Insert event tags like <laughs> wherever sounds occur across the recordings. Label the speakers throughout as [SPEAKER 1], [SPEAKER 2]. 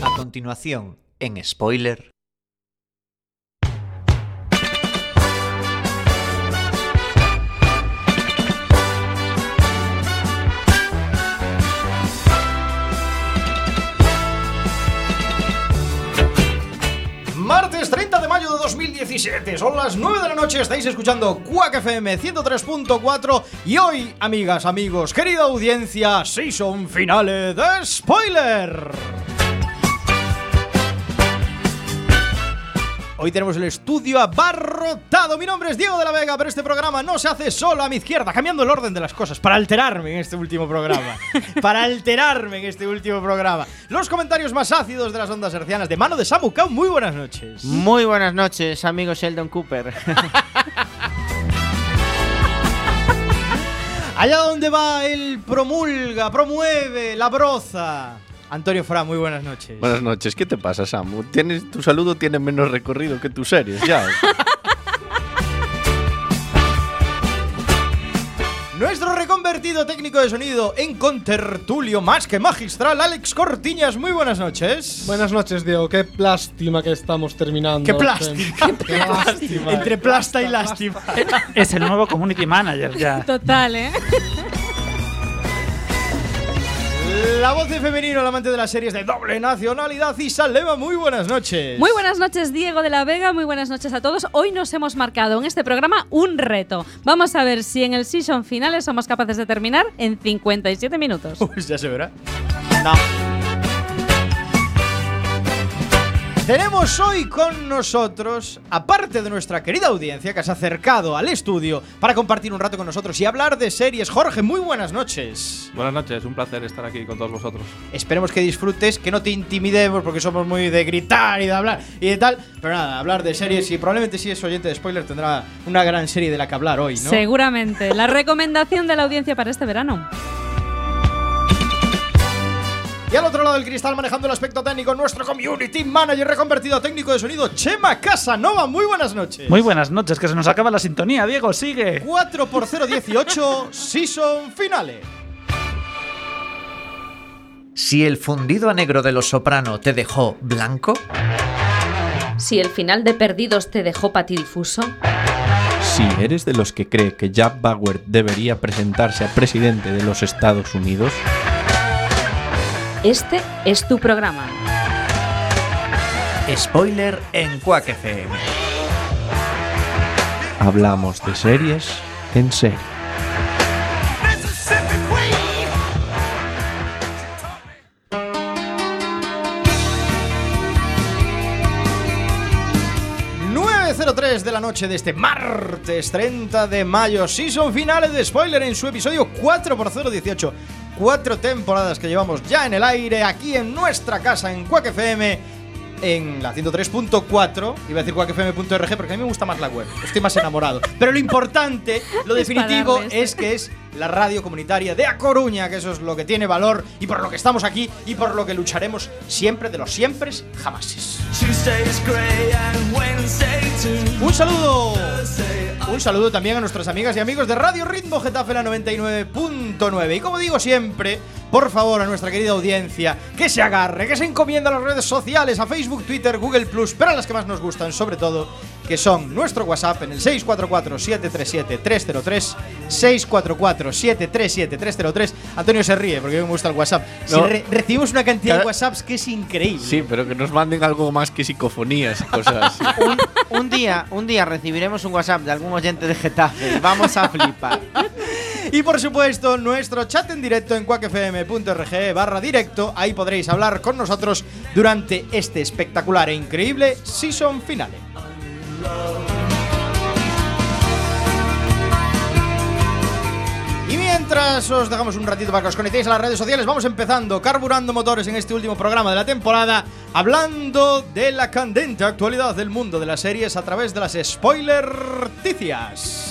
[SPEAKER 1] A continuación, en spoiler.
[SPEAKER 2] Martes 30 de mayo de 2017, son las 9 de la noche, estáis escuchando Quack FM 103.4 y hoy, amigas, amigos, querida audiencia, season finale de Spoiler. Hoy tenemos el estudio abarrotado. Mi nombre es Diego de la Vega, pero este programa no se hace solo a mi izquierda, cambiando el orden de las cosas para alterarme en este último programa. <laughs> para alterarme en este último programa. Los comentarios más ácidos de las ondas hercianas de mano de Samu Kau. Muy buenas noches.
[SPEAKER 3] Muy buenas noches, amigo Sheldon Cooper. <laughs>
[SPEAKER 2] Allá donde va el promulga, promueve, la broza. Antonio Fra, muy buenas noches.
[SPEAKER 4] Buenas noches, ¿qué te pasa, Samu? Tienes, tu saludo tiene menos recorrido que tus series, ya. <laughs>
[SPEAKER 2] Nuestro reconvertido técnico de sonido en contertulio más que magistral, Alex Cortiñas, muy buenas noches.
[SPEAKER 5] Buenas noches, Diego. Qué lástima que estamos terminando.
[SPEAKER 2] Qué plástica.
[SPEAKER 5] Qué lástima.
[SPEAKER 2] Entre plasta y lástima.
[SPEAKER 6] Es el nuevo community manager ya.
[SPEAKER 7] Total, ¿eh?
[SPEAKER 2] La voz de femenino, el amante de las series de doble nacionalidad, Isa Leva, muy buenas noches.
[SPEAKER 7] Muy buenas noches, Diego de la Vega. Muy buenas noches a todos. Hoy nos hemos marcado en este programa un reto. Vamos a ver si en el season finales somos capaces de terminar en 57 minutos.
[SPEAKER 2] Pues ya se verá. No. Tenemos hoy con nosotros, aparte de nuestra querida audiencia que se ha acercado al estudio para compartir un rato con nosotros y hablar de series, Jorge, muy buenas noches.
[SPEAKER 8] Buenas noches, un placer estar aquí con todos vosotros.
[SPEAKER 2] Esperemos que disfrutes, que no te intimidemos porque somos muy de gritar y de hablar y de tal. Pero nada, hablar de series y probablemente si es oyente de spoiler tendrá una gran serie de la que hablar hoy, ¿no?
[SPEAKER 7] Seguramente. La recomendación de la audiencia para este verano.
[SPEAKER 2] Y al otro lado del cristal, manejando el aspecto técnico, nuestro community manager reconvertido a técnico de sonido, Chema Casanova. Muy buenas noches.
[SPEAKER 6] Muy buenas noches, que se nos acaba la sintonía, Diego, sigue.
[SPEAKER 2] 4 por 018 Season Finale.
[SPEAKER 1] Si el fundido a negro de los soprano te dejó blanco,
[SPEAKER 7] Si el final de Perdidos te dejó patidifuso,
[SPEAKER 4] Si eres de los que cree que Jack Bauer debería presentarse a presidente de los Estados Unidos,
[SPEAKER 7] este es tu programa.
[SPEAKER 1] spoiler en Quack FM.
[SPEAKER 4] hablamos de series en serie.
[SPEAKER 2] De la noche de este martes 30 de mayo, season finale de Spoiler en su episodio 4x018. Cuatro temporadas que llevamos ya en el aire, aquí en nuestra casa, en Quack FM, en la 103.4. Iba a decir quackfm.org porque a mí me gusta más la web, estoy más enamorado. Pero lo importante, lo <laughs> definitivo, es que es la radio comunitaria de A Coruña, que eso es lo que tiene valor y por lo que estamos aquí y por lo que lucharemos siempre de los siempre jamases. Un saludo. Un saludo también a nuestras amigas y amigos de Radio Ritmo Getafe la 99.9. Y como digo siempre, por favor a nuestra querida audiencia, que se agarre, que se encomienda a las redes sociales, a Facebook, Twitter, Google Plus, pero a las que más nos gustan, sobre todo, que son nuestro WhatsApp en el 644-737-303, 644-737-303. Antonio se ríe porque a mí me gusta el WhatsApp. Si
[SPEAKER 4] No.
[SPEAKER 2] re- recibimos una cantidad de WhatsApps que es increíble.
[SPEAKER 4] Sí, pero que nos manden algo más que psicofonías y cosas así. <laughs>
[SPEAKER 3] un, un día, un día recibiremos un WhatsApp de algún oyente de Getafe y vamos a flipar. <laughs>
[SPEAKER 2] Y por supuesto, nuestro chat en directo en cuacfm.org barra directo. Ahí podréis hablar con nosotros durante este espectacular e increíble season finale. Y mientras os dejamos un ratito para que os conectéis a las redes sociales, vamos empezando, carburando motores en este último programa de la temporada, hablando de la candente actualidad del mundo de las series a través de las spoiler-ticias.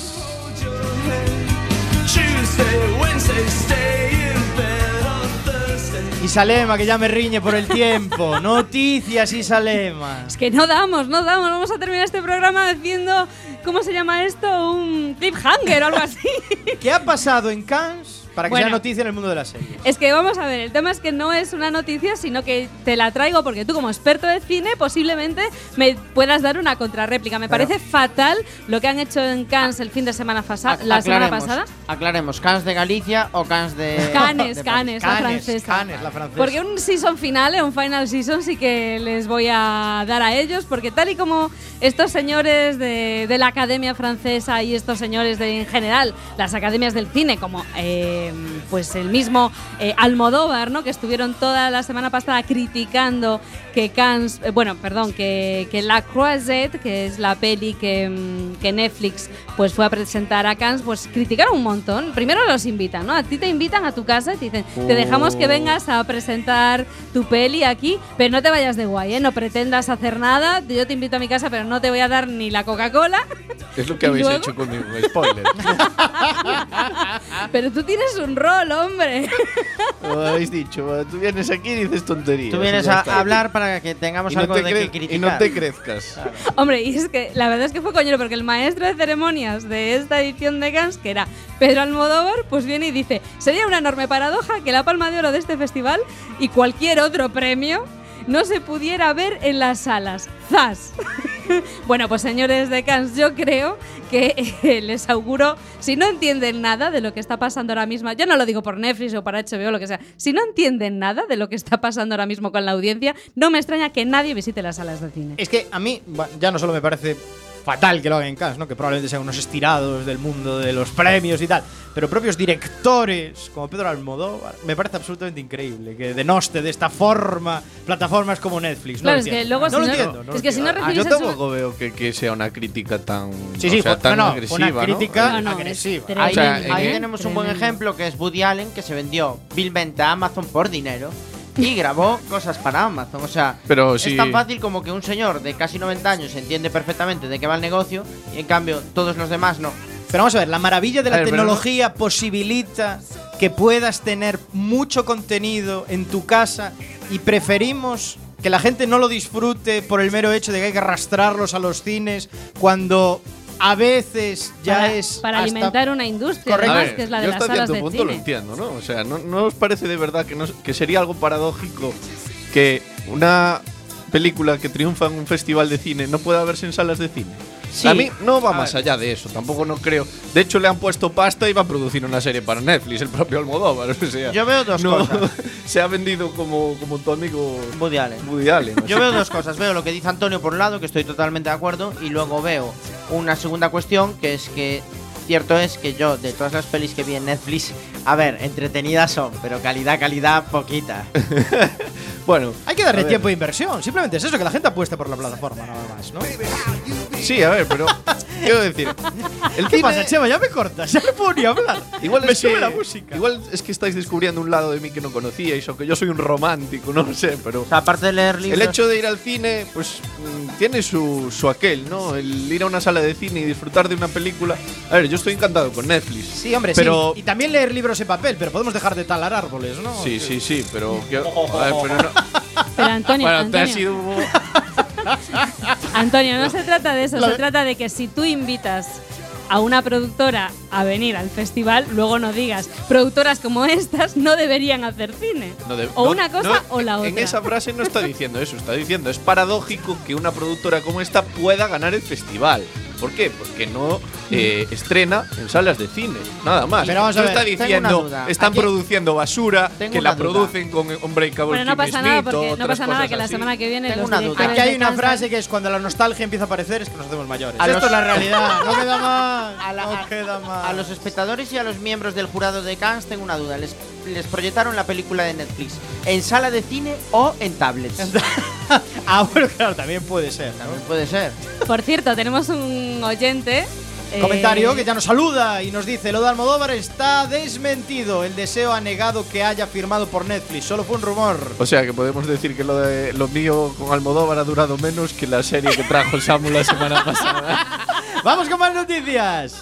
[SPEAKER 2] Isalema, que ya me riñe por el tiempo. <laughs> Noticias, Isalema.
[SPEAKER 7] Es que no damos, no damos. Vamos a terminar este programa haciendo, ¿cómo se llama esto? Un cliffhanger o algo así.
[SPEAKER 2] ¿Qué ha pasado en Cannes para que
[SPEAKER 7] Bueno.
[SPEAKER 2] sea noticia en el mundo de la serie.
[SPEAKER 7] Es que vamos a ver, el tema es que no es una noticia, sino que te la traigo porque tú como experto de cine posiblemente me puedas dar una contrarréplica. Me parece fatal lo que han hecho en Cannes el fin de semana,
[SPEAKER 3] Ac-
[SPEAKER 7] la semana pasada.
[SPEAKER 3] Aclaremos, Cans de Galicia o Cans de. <laughs>
[SPEAKER 7] Canes,
[SPEAKER 3] de
[SPEAKER 7] Canes, la
[SPEAKER 2] Cannes,
[SPEAKER 7] francesa.
[SPEAKER 2] Cannes, la francesa.
[SPEAKER 7] Porque un season finale, un final season, sí que les voy a dar a ellos, porque tal y como estos señores de, de la Academia Francesa y estos señores de, en general, las academias del cine, como eh, pues el mismo eh, Almodóvar, ¿no? que estuvieron toda la semana pasada criticando que Cannes, eh, bueno, perdón, que, que La Croisette, que es la peli que, mm, que Netflix pues fue a presentar a Cannes, pues criticaron un montón. Primero los invitan, ¿no? A ti te invitan a tu casa y te dicen, te dejamos que vengas a presentar tu peli aquí, pero no te vayas de guay, ¿eh? No pretendas hacer nada. Yo te invito a mi casa, pero no te voy a dar ni la Coca-Cola. <laughs>
[SPEAKER 8] Es lo que
[SPEAKER 7] ¿Y
[SPEAKER 8] habéis
[SPEAKER 7] luego?
[SPEAKER 8] hecho conmigo, spoiler. <laughs>
[SPEAKER 7] Pero tú tienes un rol, hombre. <laughs>
[SPEAKER 9] Lo habéis dicho, tú vienes aquí y dices tonterías.
[SPEAKER 3] Tú vienes a hablar para que tengamos
[SPEAKER 9] y no,
[SPEAKER 3] algo
[SPEAKER 9] te
[SPEAKER 3] de que criticar.
[SPEAKER 9] y no te crezcas.
[SPEAKER 7] Hombre, y es que la verdad es que fue coñero, porque el maestro de ceremonias de esta edición de Cannes, que era Pedro Almodóvar, pues viene y dice, sería una enorme paradoja que la palma de oro de este festival y cualquier otro premio no se pudiera ver en las salas. ¡Zas! <laughs> bueno, pues señores de Cannes, yo creo que <laughs> eh, les auguro, si no entienden nada de lo que está pasando ahora mismo, yo no lo digo por Netflix o para HBO o lo que sea, si no entienden nada de lo que está pasando ahora mismo con la audiencia, no me extraña que nadie visite las salas de cine.
[SPEAKER 2] Es que a mí ya no solo me parece fatal que lo hagan en Cannes, ¿no? que probablemente sean unos estirados del mundo de los premios y tal, pero propios directores como Pedro Almodóvar, me parece absolutamente increíble que denoste de esta forma plataformas como Netflix. No
[SPEAKER 7] Claro,
[SPEAKER 2] lo
[SPEAKER 7] es que
[SPEAKER 2] entiendo.
[SPEAKER 7] luego
[SPEAKER 2] no
[SPEAKER 7] si
[SPEAKER 2] lo
[SPEAKER 7] no-
[SPEAKER 2] entiendo. no
[SPEAKER 7] es
[SPEAKER 2] lo
[SPEAKER 7] que si no.
[SPEAKER 8] Ah, yo tampoco veo que, que sea una crítica tan.
[SPEAKER 2] Sí, sí,
[SPEAKER 8] o sea,
[SPEAKER 2] fue-
[SPEAKER 8] tan agresiva.
[SPEAKER 2] una crítica agresiva.
[SPEAKER 3] Ahí,
[SPEAKER 8] O sea,
[SPEAKER 3] ahí
[SPEAKER 8] en-
[SPEAKER 3] tenemos un buen ejemplo que es Woody Allen, que se vendió vilmente a Amazon por dinero y grabó cosas para Amazon. O sea,
[SPEAKER 8] Pero
[SPEAKER 3] es tan fácil como que un señor de casi 90 años entiende perfectamente de qué va el negocio y en cambio todos los demás no.
[SPEAKER 2] Pero vamos a ver, la maravilla de la
[SPEAKER 8] ver,
[SPEAKER 2] tecnología posibilita que puedas tener mucho contenido en tu casa y preferimos que la gente no lo disfrute por el mero hecho de que hay que arrastrarlos a los cines cuando a veces ya
[SPEAKER 7] para,
[SPEAKER 2] es
[SPEAKER 7] para
[SPEAKER 2] hasta-
[SPEAKER 7] alimentar una industria,
[SPEAKER 2] Correcto.
[SPEAKER 7] Además,
[SPEAKER 8] ver,
[SPEAKER 7] que es la de
[SPEAKER 8] yo
[SPEAKER 7] las
[SPEAKER 8] hasta
[SPEAKER 7] salas
[SPEAKER 8] cierto
[SPEAKER 7] de
[SPEAKER 8] punto lo
[SPEAKER 7] cine.
[SPEAKER 8] entiendo, ¿no? O sea, ¿no, no os parece de verdad que, no- que sería algo paradójico que una película que triunfa en un festival de cine no pueda verse en salas de cine?
[SPEAKER 3] Sí.
[SPEAKER 8] A mí no va
[SPEAKER 2] A
[SPEAKER 8] más
[SPEAKER 2] ver.
[SPEAKER 8] allá de eso, tampoco no creo. De hecho, le han puesto pasta y va a producir una serie para Netflix, el propio Almodóvar. O sea,
[SPEAKER 3] Yo veo dos
[SPEAKER 8] no,
[SPEAKER 3] cosas. <laughs>
[SPEAKER 8] se ha vendido como, como tu amigo
[SPEAKER 3] Woody Allen.
[SPEAKER 8] Woody Allen. o
[SPEAKER 3] Yo veo dos cosas. Veo lo que dice Antonio por un lado, que estoy totalmente de acuerdo, y luego veo una segunda cuestión, que es que cierto es que yo, de todas las pelis que vi en Netflix, a ver, entretenidas son, pero calidad, calidad, poquita. <laughs>
[SPEAKER 8] Bueno,
[SPEAKER 2] Hay que darle tiempo de inversión, simplemente es eso, que la gente apueste por la plataforma nada más, ¿no?
[SPEAKER 8] Sí, a ver, pero <laughs> quiero decir, el
[SPEAKER 2] ¿Qué
[SPEAKER 8] cine-
[SPEAKER 2] pasa, Chema? Ya me cortas, ya no puedo ni hablar.
[SPEAKER 8] Igual
[SPEAKER 2] me
[SPEAKER 8] es
[SPEAKER 2] sube
[SPEAKER 8] que,
[SPEAKER 2] la música.
[SPEAKER 8] Igual es que estáis descubriendo un lado de mí que no conocíais o que yo soy un romántico, no lo sé, pero
[SPEAKER 3] O sea, aparte de leer libros.
[SPEAKER 8] el hecho de ir al cine, pues mm, tiene su, su aquel, ¿no? El ir a una sala de cine y disfrutar de una película. A ver, yo estoy encantado con Netflix.
[SPEAKER 2] Sí, hombre,
[SPEAKER 8] pero
[SPEAKER 2] sí. Y también leer libros en papel, pero podemos dejar de talar árboles, ¿no?
[SPEAKER 8] sí, sí, sí, pero que- a ver, pero no-
[SPEAKER 7] Pero Antonio,
[SPEAKER 8] bueno, te ha <laughs>
[SPEAKER 7] Antonio, no se trata de eso,
[SPEAKER 2] La-
[SPEAKER 7] se trata de que si tú invitas a una productora a venir al festival, luego no digas, productoras como estas no deberían hacer cine.
[SPEAKER 8] no de-
[SPEAKER 7] o
[SPEAKER 8] no-
[SPEAKER 7] una cosa
[SPEAKER 8] no,
[SPEAKER 7] o la otra.
[SPEAKER 8] En esa frase no está diciendo eso, está diciendo es paradójico que una productora como esta pueda ganar el festival. ¿Por qué? Porque no eh, estrena en salas de cine, nada más.
[SPEAKER 2] Pero vamos a
[SPEAKER 8] no
[SPEAKER 2] ver,
[SPEAKER 8] está
[SPEAKER 3] tengo
[SPEAKER 8] diciendo,
[SPEAKER 3] una duda.
[SPEAKER 8] están
[SPEAKER 3] Aquí-
[SPEAKER 8] produciendo basura, que la
[SPEAKER 3] duda.
[SPEAKER 8] producen con Unbreakable
[SPEAKER 7] Bueno, no pasa nada
[SPEAKER 8] Smith
[SPEAKER 7] porque no pasa nada que la
[SPEAKER 8] así.
[SPEAKER 7] semana que viene
[SPEAKER 3] Tengo
[SPEAKER 7] los
[SPEAKER 3] una duda.
[SPEAKER 2] Aquí hay una frase que es cuando la nostalgia empieza a aparecer es que nos hacemos mayores.
[SPEAKER 3] A
[SPEAKER 2] Esto
[SPEAKER 3] los-
[SPEAKER 2] es la realidad, no queda más.
[SPEAKER 3] A, la-
[SPEAKER 2] no queda más.
[SPEAKER 3] a los espectadores y a los miembros del jurado de Cannes tengo una duda. ¿Les, les proyectaron la película de Netflix en sala de cine o en tablets? <laughs>
[SPEAKER 2] ah, bueno, claro, también puede ser. ¿no?
[SPEAKER 3] También puede ser.
[SPEAKER 7] Por cierto, tenemos un oyente. eh,
[SPEAKER 2] Comentario que ya nos saluda y nos dice: Lo de Almodóvar está desmentido. El deseo ha negado que haya firmado por Netflix. Solo fue un rumor.
[SPEAKER 8] O sea que podemos decir que lo de lo mío con Almodóvar ha durado menos que la serie que trajo Samu la semana pasada. <laughs>
[SPEAKER 2] Vamos con más noticias.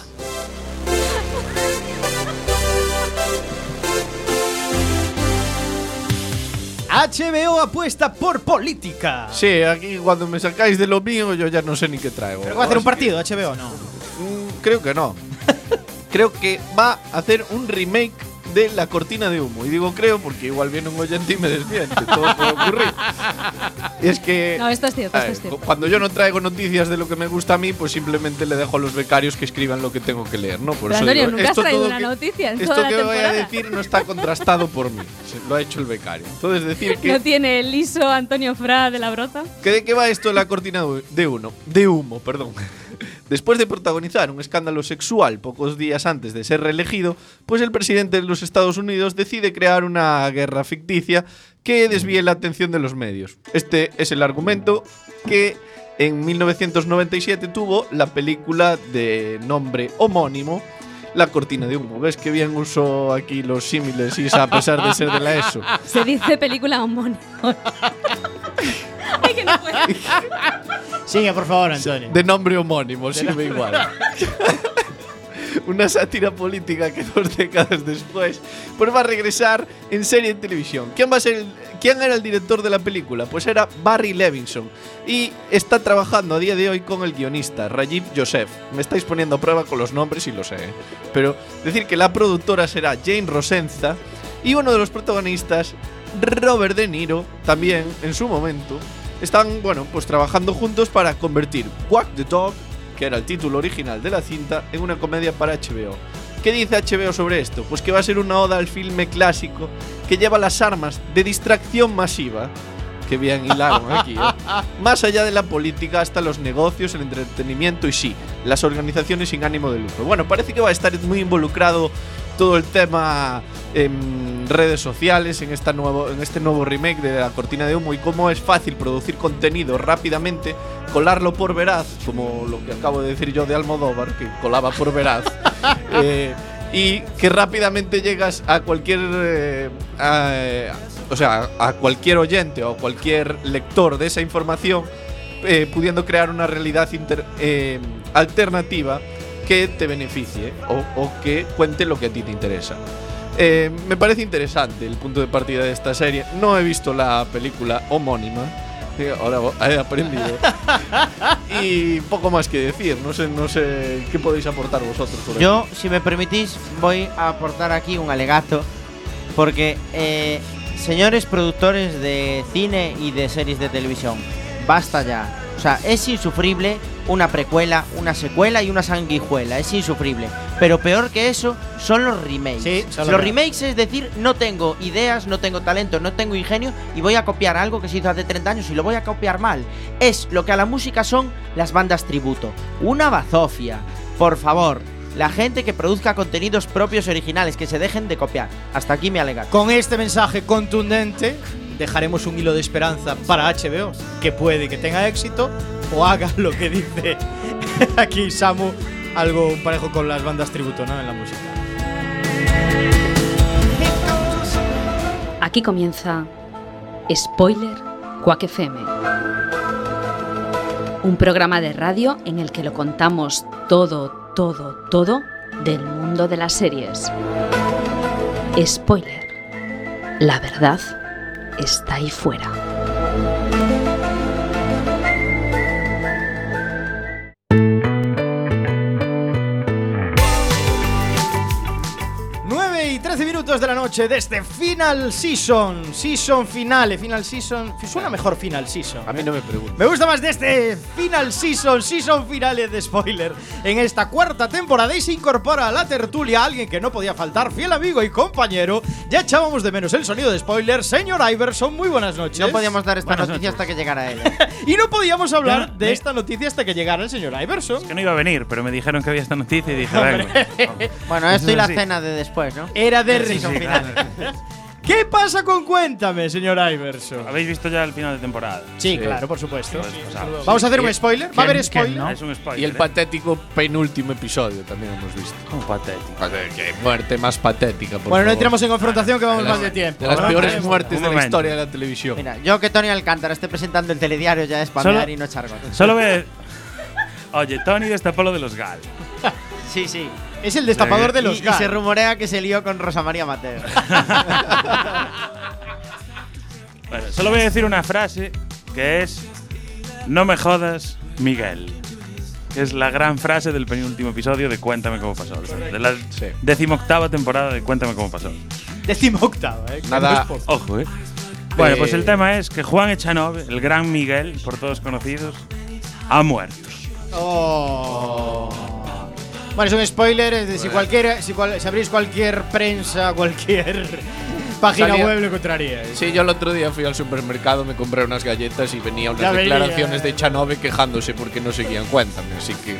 [SPEAKER 2] HBO apuesta por política.
[SPEAKER 8] Sí, aquí cuando me sacáis de lo mío yo ya no sé ni qué traigo.
[SPEAKER 2] ¿Pero va a hacer un partido HBO no?
[SPEAKER 8] Mm, creo que no. <laughs> creo que va a hacer un remake de La Cortina de Humo. Y digo creo porque igual viene un oyente y me desmiente. Todo puede ocurrir. Y es que.
[SPEAKER 7] No, esto es cierto, esto es cierto.
[SPEAKER 8] Cuando yo no traigo noticias de lo que me gusta a mí, pues simplemente le dejo a los becarios que escriban lo que tengo que leer, ¿no? Por
[SPEAKER 7] Pero
[SPEAKER 8] eso
[SPEAKER 7] Antonio,
[SPEAKER 8] digo,
[SPEAKER 7] nunca has
[SPEAKER 8] esto
[SPEAKER 7] traído
[SPEAKER 8] todo
[SPEAKER 7] una
[SPEAKER 8] que-
[SPEAKER 7] noticia en
[SPEAKER 8] Esto
[SPEAKER 7] toda la
[SPEAKER 8] que voy a decir no está contrastado por mí. Lo ha hecho el becario. Entonces decir <laughs> que.
[SPEAKER 7] ¿No tiene el liso Antonio Fra de la brota?
[SPEAKER 8] ¿Que ¿De qué va esto de la cortina de uno? De humo, perdón. Después de protagonizar un escándalo sexual pocos días antes de ser reelegido, pues el presidente de los Estados Unidos decide crear una guerra ficticia que desvíe la atención de los medios. Este es el argumento que en 1997 tuvo la película de nombre homónimo La cortina de humo. ¿Ves que bien uso aquí los símiles, Isa, a pesar de ser de la ESO?
[SPEAKER 7] Se dice película homónima. <laughs> Ay, que no puedo.
[SPEAKER 2] Sigue, por favor, Antonio.
[SPEAKER 8] De nombre homónimo, sirve igual. <laughs> Una sátira política que dos décadas después pues va a regresar en serie en televisión. ¿Quién va a ser el- ¿Quién era el director de la película? Pues era Barry Levinson y está trabajando a día de hoy con el guionista Rajiv Joseph. Me estáis poniendo a prueba con los nombres y lo sé, ¿eh? pero decir que la productora será Jane Rosenza y uno de los protagonistas Robert De Niro también en su momento están bueno pues trabajando juntos para convertir Quack the Dog que era el título original de la cinta en una comedia para HBO ¿Qué dice HBO sobre esto? Pues que va a ser una oda al filme clásico que lleva las armas de distracción masiva que bien hilaron aquí, ¿eh? <laughs> Más allá de la política, hasta los negocios, el entretenimiento y sí, las organizaciones sin ánimo de lucro. Bueno, parece que va a estar muy involucrado todo el tema en redes sociales, en, esta nuevo, en este nuevo remake de La Cortina de Humo y cómo es fácil producir contenido rápidamente, colarlo por veraz, como lo que acabo de decir yo de Almodóvar, que colaba por veraz. <laughs> eh, y que rápidamente llegas a cualquier eh, a- o sea a cualquier oyente o cualquier lector de esa información eh, pudiendo crear una realidad inter- eh, alternativa que te beneficie o, o que cuente lo que a ti te interesa Eh, me parece interesante el punto de partida de esta serie no he visto la película homónima ahora he aprendido <laughs> y poco más que decir no sé no sé qué podéis aportar vosotros por.
[SPEAKER 3] Yo, si me permitís, voy a aportar aquí un alegato. Porque, eh, señores productores de cine y de series de televisión, basta ya. O sea, es insufrible una precuela, una secuela y una sanguijuela. Es insufrible. Pero peor que eso son los remakes.
[SPEAKER 2] Sí, son
[SPEAKER 3] los
[SPEAKER 2] los
[SPEAKER 3] remakes es decir, no tengo ideas, no tengo talento, no tengo ingenio y voy a copiar algo que se hizo hace 30 años y lo voy a copiar mal. Es lo que a la música son las bandas tributo. Una bazofia. Por favor, la gente que produzca contenidos propios originales, que se dejen de copiar. Hasta aquí me alegato.
[SPEAKER 2] Con este mensaje contundente, dejaremos un hilo de esperanza para HBO, que puede que tenga éxito o haga <laughs> lo que dice <laughs> aquí Samu, algo parejo con las bandas tributo. En la música.
[SPEAKER 7] Aquí comienza Spoiler Quack FM. Un programa de radio en el que lo contamos todo, todo, todo del mundo de las series. Spoiler. La verdad está ahí fuera.
[SPEAKER 2] Minutos de la noche de este Final Season. Season finale. Final Season. Suena mejor Final Season.
[SPEAKER 8] a mí no me pregunto
[SPEAKER 2] Me gusta más de este Final Season, Season finale de spoiler en esta cuarta temporada y se incorpora a la tertulia alguien que no podía faltar, fiel amigo y compañero. Ya echábamos de menos el sonido de spoiler, señor Iverson, muy buenas noches.
[SPEAKER 3] No podíamos dar esta
[SPEAKER 6] Buenas
[SPEAKER 3] noticia
[SPEAKER 6] noches.
[SPEAKER 3] hasta que llegara él. <laughs>
[SPEAKER 2] Y no podíamos hablar
[SPEAKER 6] no-
[SPEAKER 2] de
[SPEAKER 6] me-
[SPEAKER 2] esta noticia hasta que llegara el señor Iverson.
[SPEAKER 6] Que no iba a venir, pero me dijeron que había esta noticia y dije, <laughs>
[SPEAKER 3] bueno, esto y la cena de después, ¿no?
[SPEAKER 2] Era de
[SPEAKER 6] Sí, sí, claro.
[SPEAKER 2] ¿Qué pasa con Cuéntame, señor Iverson?
[SPEAKER 6] ¿Habéis visto ya el final de temporada?
[SPEAKER 2] Sí, claro, por supuesto.
[SPEAKER 6] Pues, pues,
[SPEAKER 2] Vamos a hacer un spoiler. ¿Va a
[SPEAKER 6] ¿quién-
[SPEAKER 2] haber spoiler?
[SPEAKER 6] no? Es un spoiler.
[SPEAKER 8] Y el
[SPEAKER 6] ¿eh?
[SPEAKER 8] patético penúltimo episodio también hemos visto.
[SPEAKER 6] Como patético.
[SPEAKER 8] Joder, qué muerte más patética, por
[SPEAKER 2] Bueno, no
[SPEAKER 8] favor.
[SPEAKER 2] entremos en confrontación que vamos
[SPEAKER 8] De las-
[SPEAKER 2] más de tiempo.
[SPEAKER 8] De las
[SPEAKER 2] No
[SPEAKER 8] peores muertes
[SPEAKER 6] Un
[SPEAKER 8] de la historia de la televisión.
[SPEAKER 3] Mira, yo que Tony Alcántara esté presentando el telediario ya es
[SPEAKER 6] Solo-
[SPEAKER 3] y no echar gotas.
[SPEAKER 6] Solo ve. Oye, Tony destapó lo de los GAL. <laughs>
[SPEAKER 3] Sí, sí.
[SPEAKER 2] Es el destapador de los
[SPEAKER 3] y,
[SPEAKER 2] gas.
[SPEAKER 3] se rumorea que se lió con Rosa María Mateo. <laughs>
[SPEAKER 6] Bueno, solo voy a decir una frase que es: No me jodas, Miguel. que es la gran frase del penúltimo episodio de Cuéntame cómo pasó. De la decimoctava temporada de Cuéntame cómo pasó.
[SPEAKER 2] Décimo octava, ¿eh?
[SPEAKER 8] Nada-
[SPEAKER 6] Ojo, eh. Bueno,
[SPEAKER 8] Eh,
[SPEAKER 6] pues el tema es que Juan Echanove, el gran Miguel, por todos conocidos, ha muerto.
[SPEAKER 2] Oh. Bueno, es un spoiler, es de si cualquier, si, cual- si abrís cualquier prensa, cualquier <laughs> página
[SPEAKER 8] Salía-
[SPEAKER 2] web lo encontraríais.
[SPEAKER 8] Sí, yo el otro día fui al supermercado, me compré unas galletas y venía unas
[SPEAKER 2] Ya venía.
[SPEAKER 8] declaraciones de Chanove quejándose porque no seguían Cuéntame, así que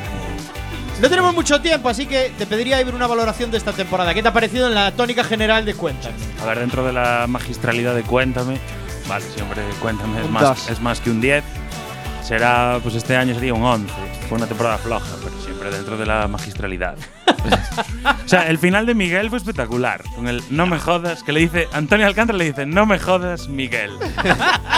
[SPEAKER 2] No tenemos mucho tiempo, así que te pediría Iber una valoración de esta temporada. ¿Qué te ha parecido en la tónica general de cuentas?
[SPEAKER 6] A ver, dentro de la magistralidad de Cuéntame, vale, siempre Cuéntame es
[SPEAKER 8] Un
[SPEAKER 6] más,
[SPEAKER 8] dos.
[SPEAKER 6] es más que un 10. Será, pues este año sería un 11. Fue una temporada floja, pero siempre dentro de la magistralidad. <laughs> o sea, el final de Miguel fue espectacular. Con el no me jodas, que le dice, Antonio Alcántara le dice, no me jodas, Miguel. <laughs>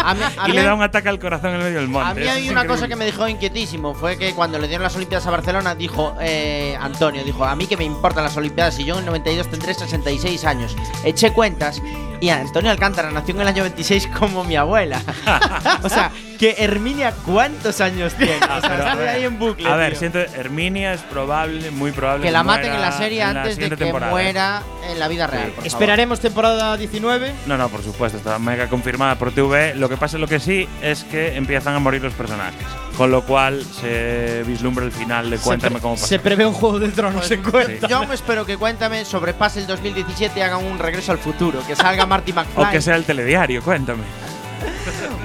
[SPEAKER 3] A mí, a
[SPEAKER 6] y
[SPEAKER 3] mí-
[SPEAKER 6] le da un ataque al corazón en el medio del monte.
[SPEAKER 3] A mí hay una
[SPEAKER 6] increíble.
[SPEAKER 3] cosa que me dejó inquietísimo, fue que cuando le dieron las Olimpiadas a Barcelona, dijo eh, Antonio, dijo, a mí que me importan las Olimpiadas y yo en el 92 tendré 66 años. Eché cuentas y Antonio Alcántara nació en el año 26 como mi abuela. <laughs> o sea, que Herminia, ¿cuántos años tiene? O sea,
[SPEAKER 6] Pero, a ver,
[SPEAKER 3] ahí en bucle.
[SPEAKER 6] A ver,
[SPEAKER 3] tío.
[SPEAKER 6] siento, Herminia es probable, muy probable
[SPEAKER 3] que la maten en la serie
[SPEAKER 6] en
[SPEAKER 3] antes de
[SPEAKER 6] siguiente
[SPEAKER 3] que
[SPEAKER 6] temporada.
[SPEAKER 3] muera en la vida real. por favor.
[SPEAKER 2] Esperaremos temporada 19.
[SPEAKER 6] No, no, por supuesto, está mega confirmada por TV. Lo que pasa, lo que sí, es que empiezan a morir los personajes. Con lo cual se vislumbra el final de Cuéntame cómo pasó.
[SPEAKER 2] se prevé un juego de tronos en cuenta.
[SPEAKER 3] Yo me espero que Cuéntame sobrepase el 2017 y hagan un regreso al futuro. Que salga Marty McFly. <laughs>
[SPEAKER 6] O que sea el telediario, cuéntame.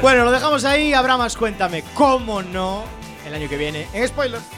[SPEAKER 2] Bueno, lo dejamos ahí. Habrá más, cuéntame. ¿Cómo no? El año que viene en spoiler.
[SPEAKER 1] Todas las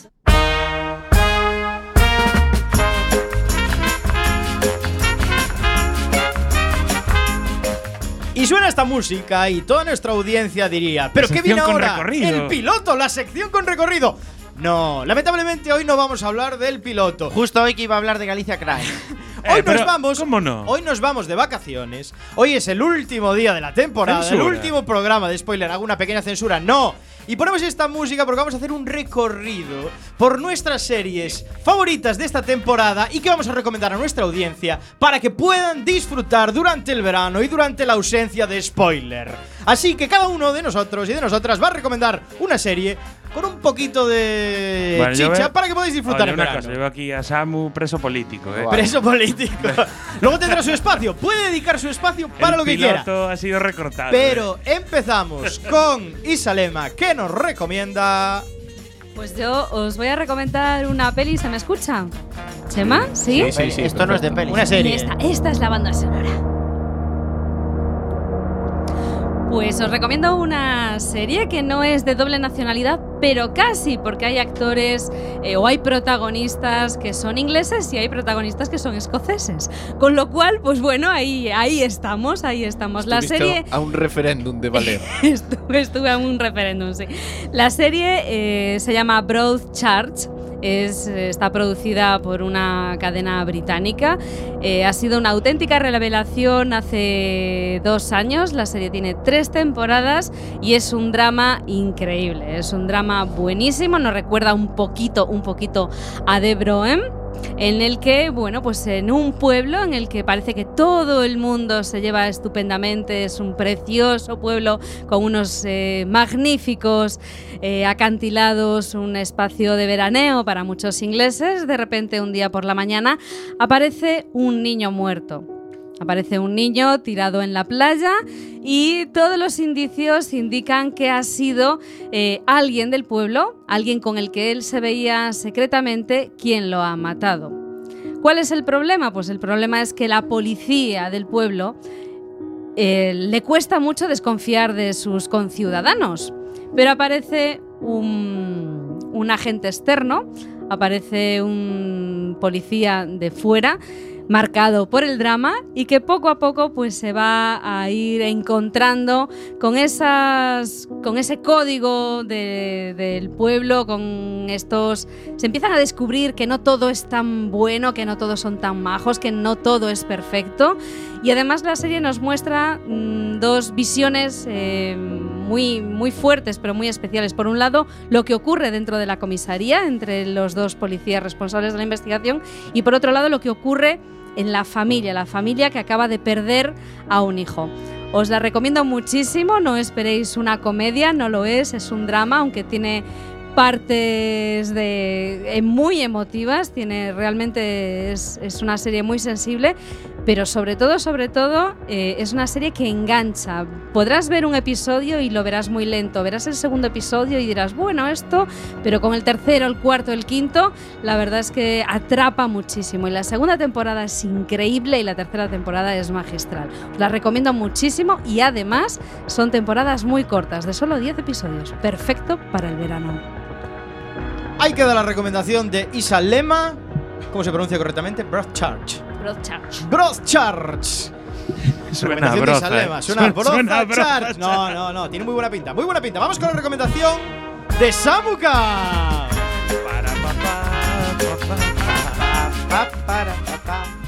[SPEAKER 2] Y suena esta música y toda nuestra audiencia diría, ¿pero qué viene ahora?
[SPEAKER 6] recorrido.
[SPEAKER 2] El piloto, la sección con recorrido. No, lamentablemente hoy no vamos a hablar del piloto.
[SPEAKER 3] Justo hoy que iba a hablar de Galicia Crime. <laughs>
[SPEAKER 2] Hoy
[SPEAKER 6] Eh, pero,
[SPEAKER 2] nos vamos.
[SPEAKER 6] ¿cómo no?
[SPEAKER 2] Hoy nos vamos de vacaciones. Hoy es el último día de la temporada,
[SPEAKER 6] Censura.
[SPEAKER 2] el último programa de spoiler. Hago una pequeña censura. No. Y ponemos esta música porque vamos a hacer un recorrido por nuestras series favoritas de esta temporada y que vamos a recomendar a nuestra audiencia para que puedan disfrutar durante el verano y durante la ausencia de spoiler. Así que cada uno de nosotros y de nosotras va a recomendar una serie con un poquito de
[SPEAKER 6] Bueno,
[SPEAKER 2] chicha
[SPEAKER 6] veo-
[SPEAKER 2] para que podáis disfrutar
[SPEAKER 6] Oye,
[SPEAKER 2] en
[SPEAKER 6] una
[SPEAKER 2] verano.
[SPEAKER 6] cosa, yo veo aquí a Samu preso político, eh.
[SPEAKER 2] Preso político. <laughs> Luego tendrá su espacio. Puede dedicar su espacio para
[SPEAKER 6] el
[SPEAKER 2] lo que quiera.
[SPEAKER 6] ha sido recortado.
[SPEAKER 2] Pero empezamos <laughs> con Isalema, que nos recomienda.
[SPEAKER 7] Pues yo os voy a recomendar una peli, ¿se me escucha? ¿Chema? ¿Sí?
[SPEAKER 8] Sí, sí, sí,
[SPEAKER 3] Esto no es de peli.
[SPEAKER 2] Una serie.
[SPEAKER 7] Esta, esta es la banda sonora. Pues os recomiendo una serie que no es de doble nacionalidad, pero casi, porque hay actores eh, o hay protagonistas que son ingleses y hay protagonistas que son escoceses. Con lo cual, pues bueno, ahí, ahí estamos, ahí estamos. La serie
[SPEAKER 8] a un referéndum de Valero. <laughs>
[SPEAKER 7] estuve, estuve en un referéndum, sí. La serie eh, se llama Broadchurch. Es, está producida por una cadena británica. Eh, ha sido una auténtica revelación hace dos años. La serie tiene tres temporadas y es un drama increíble. Es un drama buenísimo. Nos recuerda un poquito, un poquito a The Broem en el que, bueno, pues en un pueblo en el que parece que todo el mundo se lleva estupendamente, es un precioso pueblo con unos eh, magníficos eh, acantilados, un espacio de veraneo para muchos ingleses, de repente un día por la mañana aparece un niño muerto. Aparece un niño tirado en la playa y todos los indicios indican que ha sido eh, alguien del pueblo, alguien con el que él se veía secretamente, quien lo ha matado. ¿Cuál es el problema? Pues el problema es que la policía del pueblo eh, le cuesta mucho desconfiar de sus conciudadanos, pero aparece un, un agente externo, aparece un policía de fuera, marcado por el drama y que poco a poco pues se va a ir encontrando con esas con ese código de- del pueblo con estos se empiezan a descubrir que no todo es tan bueno que no todos son tan majos que no todo es perfecto y además la serie nos muestra mm, dos visiones eh, muy, muy fuertes, pero muy especiales. Por un lado, lo que ocurre dentro de la comisaría entre los dos policías responsables de la investigación y por otro lado, lo que ocurre en la familia, la familia que acaba de perder a un hijo. Os la recomiendo muchísimo, no esperéis una comedia, no lo es, es un drama, aunque tiene partes de, eh, muy emotivas, tiene realmente es, es una serie muy sensible, pero sobre todo, sobre todo, eh, es una serie que engancha. Podrás ver un episodio y lo verás muy lento, verás el segundo episodio y dirás, bueno, esto, pero con el tercero, el cuarto, el quinto, la verdad es que atrapa muchísimo. Y la segunda temporada es increíble y la tercera temporada es magistral. La recomiendo muchísimo y además son temporadas muy cortas, de solo 10 episodios. Perfecto para el verano.
[SPEAKER 2] Ahí queda la recomendación de Isa Lema. ¿Cómo se pronuncia correctamente? Broadchurch.
[SPEAKER 7] Broadchurch.
[SPEAKER 2] Broadchurch.
[SPEAKER 6] Suena a
[SPEAKER 2] Recomendación de
[SPEAKER 6] broza, eh.
[SPEAKER 2] Suena a
[SPEAKER 6] Suena broza.
[SPEAKER 2] No, no, no. Tiene muy buena pinta. Muy buena pinta. Vamos con la recomendación de Samuka.
[SPEAKER 3] Pa, para, pa, pa.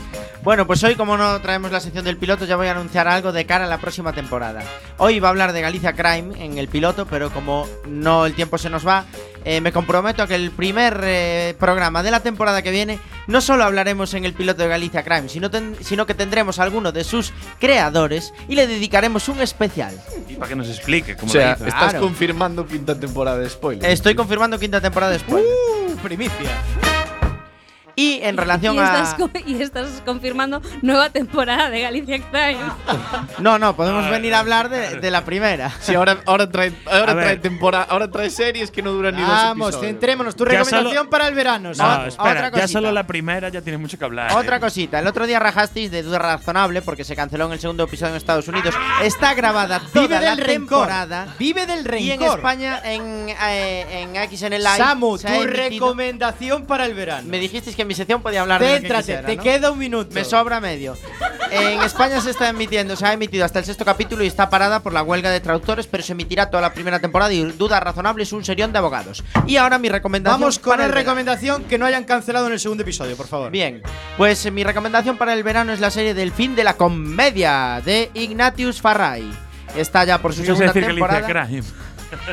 [SPEAKER 3] Bueno, pues hoy como no traemos la sección del piloto ya voy a anunciar algo de cara a la próxima temporada. Hoy va a hablar de Galicia Crime en el piloto, pero como no el tiempo se nos va, eh, me comprometo a que el primer eh, programa de la temporada que viene no solo hablaremos en el piloto de Galicia Crime, sino, ten- sino que tendremos a alguno de sus creadores y le dedicaremos un especial.
[SPEAKER 6] Y para que nos explique
[SPEAKER 8] O
[SPEAKER 6] cómo
[SPEAKER 8] sea,
[SPEAKER 6] lo hizo.
[SPEAKER 8] estás
[SPEAKER 3] Claro.
[SPEAKER 8] confirmando quinta temporada de spoiler.
[SPEAKER 3] Estoy confirmando quinta temporada después.
[SPEAKER 2] Uh, primicia.
[SPEAKER 3] Y en <laughs> relación
[SPEAKER 7] y estás,
[SPEAKER 3] a...
[SPEAKER 7] y estás confirmando nueva temporada de Galicia Crime.
[SPEAKER 3] No, no, podemos
[SPEAKER 6] Ay,
[SPEAKER 3] venir a hablar de, de la primera.
[SPEAKER 8] Sí, ahora, ahora trae, ahora trae temporada, ahora trae series que no duran ni dos
[SPEAKER 2] Vamos, centrémonos. Tu recomendación
[SPEAKER 6] solo-
[SPEAKER 2] para el verano.
[SPEAKER 6] No, espera,
[SPEAKER 3] otra
[SPEAKER 6] ya solo la primera ya tiene mucho que hablar.
[SPEAKER 3] Otra
[SPEAKER 6] eh.
[SPEAKER 3] cosita, el otro día rajasteis de duda razonable porque se canceló en el segundo episodio en Estados Unidos. Está grabada
[SPEAKER 2] Vive
[SPEAKER 3] toda la
[SPEAKER 2] del rencor.
[SPEAKER 3] temporada.
[SPEAKER 2] Vive del rencor.
[SPEAKER 3] Y en España, en, eh, en X en el live.
[SPEAKER 2] Samu, tu recomendación para el verano.
[SPEAKER 3] Me dijisteis que en mi sección podía hablar de lo que
[SPEAKER 2] Céntrate,
[SPEAKER 3] quisiera,
[SPEAKER 2] te
[SPEAKER 3] ¿no?
[SPEAKER 2] queda un minuto.
[SPEAKER 3] Me sobra medio. En España se está emitiendo, se ha emitido hasta el sexto capítulo y está parada por la huelga de traductores, pero se emitirá toda la primera temporada y Duda Razonable es un serión de abogados. Y ahora mi recomendación.
[SPEAKER 2] Vamos con la recomendación que no hayan cancelado en el segundo episodio, por favor.
[SPEAKER 3] Bien, pues eh, mi recomendación para el verano es la serie del fin de la comedia de Ignatius Farray. Está ya por su segunda
[SPEAKER 6] decir
[SPEAKER 3] temporada.
[SPEAKER 6] Crime.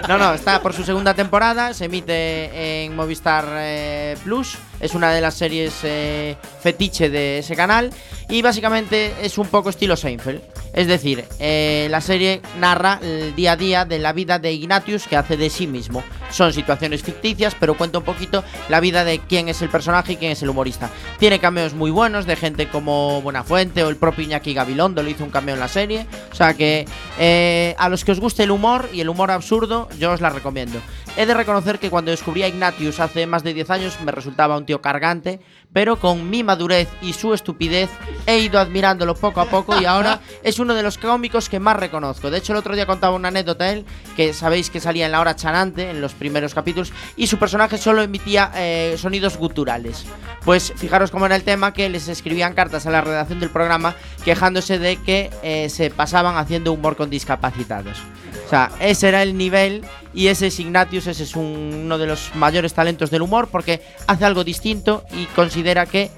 [SPEAKER 3] No, no, está por su segunda temporada. Se emite en Movistar eh, Plus. Es una de las series eh, fetiche de ese canal. Y básicamente es un poco estilo Seinfeld. Es decir, eh, la serie narra el día a día de la vida de Ignatius que hace de sí mismo. Son situaciones ficticias, pero cuenta un poquito la vida de quién es el personaje y quién es el humorista. Tiene cameos muy buenos de gente como Buenafuente o el propio Iñaki Gabilondo, le hizo un cameo en la serie. O sea que eh, a los que os guste el humor y el humor absurdo, yo os la recomiendo. He de reconocer que cuando descubrí a Ignatius hace más de 10 años me resultaba un tío cargante, pero con mi madurez y su estupidez he ido admirándolo poco a poco y ahora <laughs> es uno de los cómicos que más reconozco. De hecho, el otro día contaba una anécdota él, que sabéis que salía en la hora chanante, en los primeros capítulos, y su personaje solo emitía eh, sonidos guturales. Pues fijaros cómo era el tema, que les escribían cartas a la redacción del programa quejándose de que eh, se pasaban haciendo humor con discapacitados. O sea, ese era el nivel y ese es Ignatius, ese es un- uno de los mayores talentos del humor porque hace algo distinto y considera que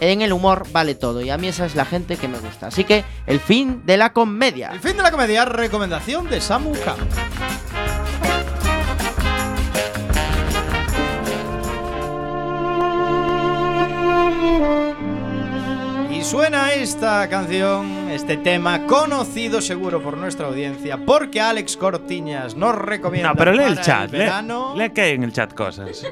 [SPEAKER 3] en el humor vale todo. Y a mí esa es la gente que me gusta. Así que el fin de la comedia.
[SPEAKER 2] El fin de la comedia, recomendación de Samu K. suena esta canción, este tema, conocido seguro por nuestra audiencia, porque Alex Cortiñas nos recomienda.
[SPEAKER 6] No, pero lee el chat. Lee,
[SPEAKER 2] verano.
[SPEAKER 6] lee que hay en el chat cosas.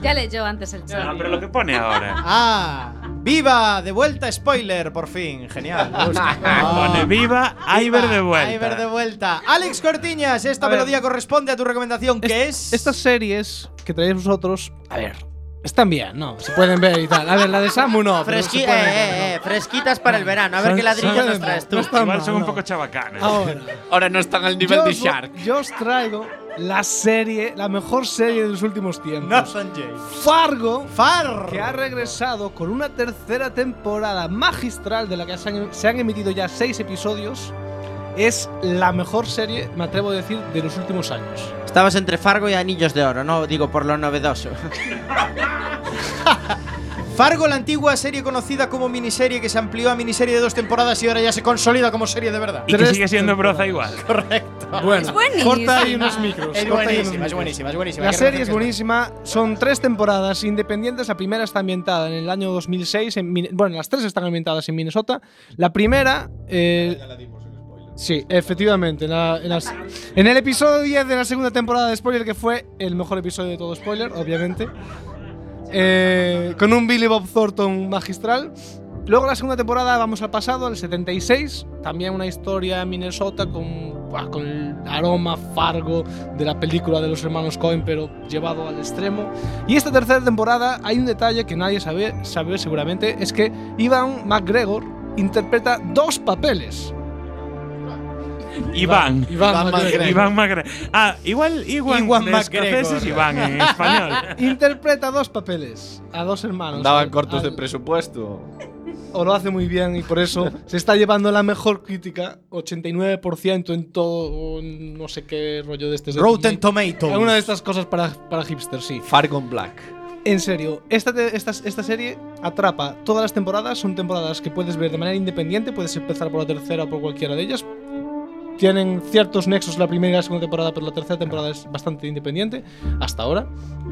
[SPEAKER 7] Ya leyó antes el chat.
[SPEAKER 6] No, pero lo que pone ahora. <laughs>
[SPEAKER 2] Ah, viva, de vuelta spoiler, por fin, genial. me gusta. <laughs>
[SPEAKER 6] Pone viva, Iber de vuelta.
[SPEAKER 2] Iber de vuelta. Alex Cortiñas, esta melodía corresponde a tu recomendación, que es.
[SPEAKER 5] Estas series que traéis vosotros, a ver, están bien, ¿no? Se pueden ver y tal. A ver, la de Samu no. pero
[SPEAKER 3] Fresqui-
[SPEAKER 5] se pueden ver,
[SPEAKER 3] eh, eh, fresquitas para el verano. A ver qué ladrillos
[SPEAKER 5] son-
[SPEAKER 3] nos traes tú.
[SPEAKER 5] no están
[SPEAKER 6] Igual
[SPEAKER 5] mal,
[SPEAKER 6] son un poco chabacanes.
[SPEAKER 5] Ahora,
[SPEAKER 8] Ahora no están al nivel
[SPEAKER 5] yo
[SPEAKER 8] de Shark.
[SPEAKER 5] Yo os traigo la serie, la mejor serie de los últimos tiempos. Fargo,
[SPEAKER 2] Far.
[SPEAKER 5] que ha regresado con una tercera temporada magistral de la que se han, se han emitido ya seis episodios. Es la mejor serie, me atrevo a decir, de los últimos años.
[SPEAKER 3] Estabas entre Fargo y Anillos de Oro, no digo por lo novedoso. <laughs>
[SPEAKER 2] Fargo, la antigua serie conocida como miniserie que se amplió a miniserie de dos temporadas y ahora ya se consolida como serie de verdad.
[SPEAKER 6] Y que sigue siendo broza igual.
[SPEAKER 2] Correcto.
[SPEAKER 5] Bueno,
[SPEAKER 7] buenísima.
[SPEAKER 5] corta ahí unos micros.
[SPEAKER 2] Es buenísima, es
[SPEAKER 5] micros.
[SPEAKER 2] buenísima, es buenísima.
[SPEAKER 5] La serie es buenísima. Son tres temporadas independientes. La primera está ambientada en el año 2006. En, bueno, las tres están ambientadas en Minnesota. La primera. eh, Sí, efectivamente. en el episodio 10 de la segunda temporada de Spoiler, que fue el mejor episodio de todo Spoiler, obviamente. Eh, con un Billy Bob Thornton magistral. Luego la segunda temporada vamos al pasado, al 76. También una historia en Minnesota con, con el aroma fargo de la película de los hermanos Cohen, pero llevado al extremo. Y esta tercera temporada hay un detalle que nadie sabe, sabe seguramente, es que Ivan McGregor interpreta dos papeles.
[SPEAKER 6] Iván.
[SPEAKER 5] Iván McGregor.
[SPEAKER 6] Iván McGregor. Ah, igual Iwan,
[SPEAKER 2] Iwan
[SPEAKER 6] de
[SPEAKER 2] McGregor.
[SPEAKER 6] escoceses, Iván en <laughs> español.
[SPEAKER 5] Interpreta dos papeles a dos hermanos.
[SPEAKER 8] Andaban
[SPEAKER 5] Al-
[SPEAKER 8] cortos de
[SPEAKER 5] al-
[SPEAKER 8] presupuesto.
[SPEAKER 5] o lo hace muy bien y por eso <laughs> se está llevando la mejor crítica, 89% en todo, no sé qué rollo de este.
[SPEAKER 2] Rotten Tomatoes.
[SPEAKER 5] Alguna de estas cosas para, para hipsters, sí.
[SPEAKER 8] Fargo Black.
[SPEAKER 5] En serio, esta, esta, esta serie atrapa todas las temporadas, son temporadas que puedes ver de manera independiente, puedes empezar por la tercera o por cualquiera de ellas. Tienen ciertos nexos la primera y la segunda temporada, pero la tercera temporada es bastante independiente hasta ahora.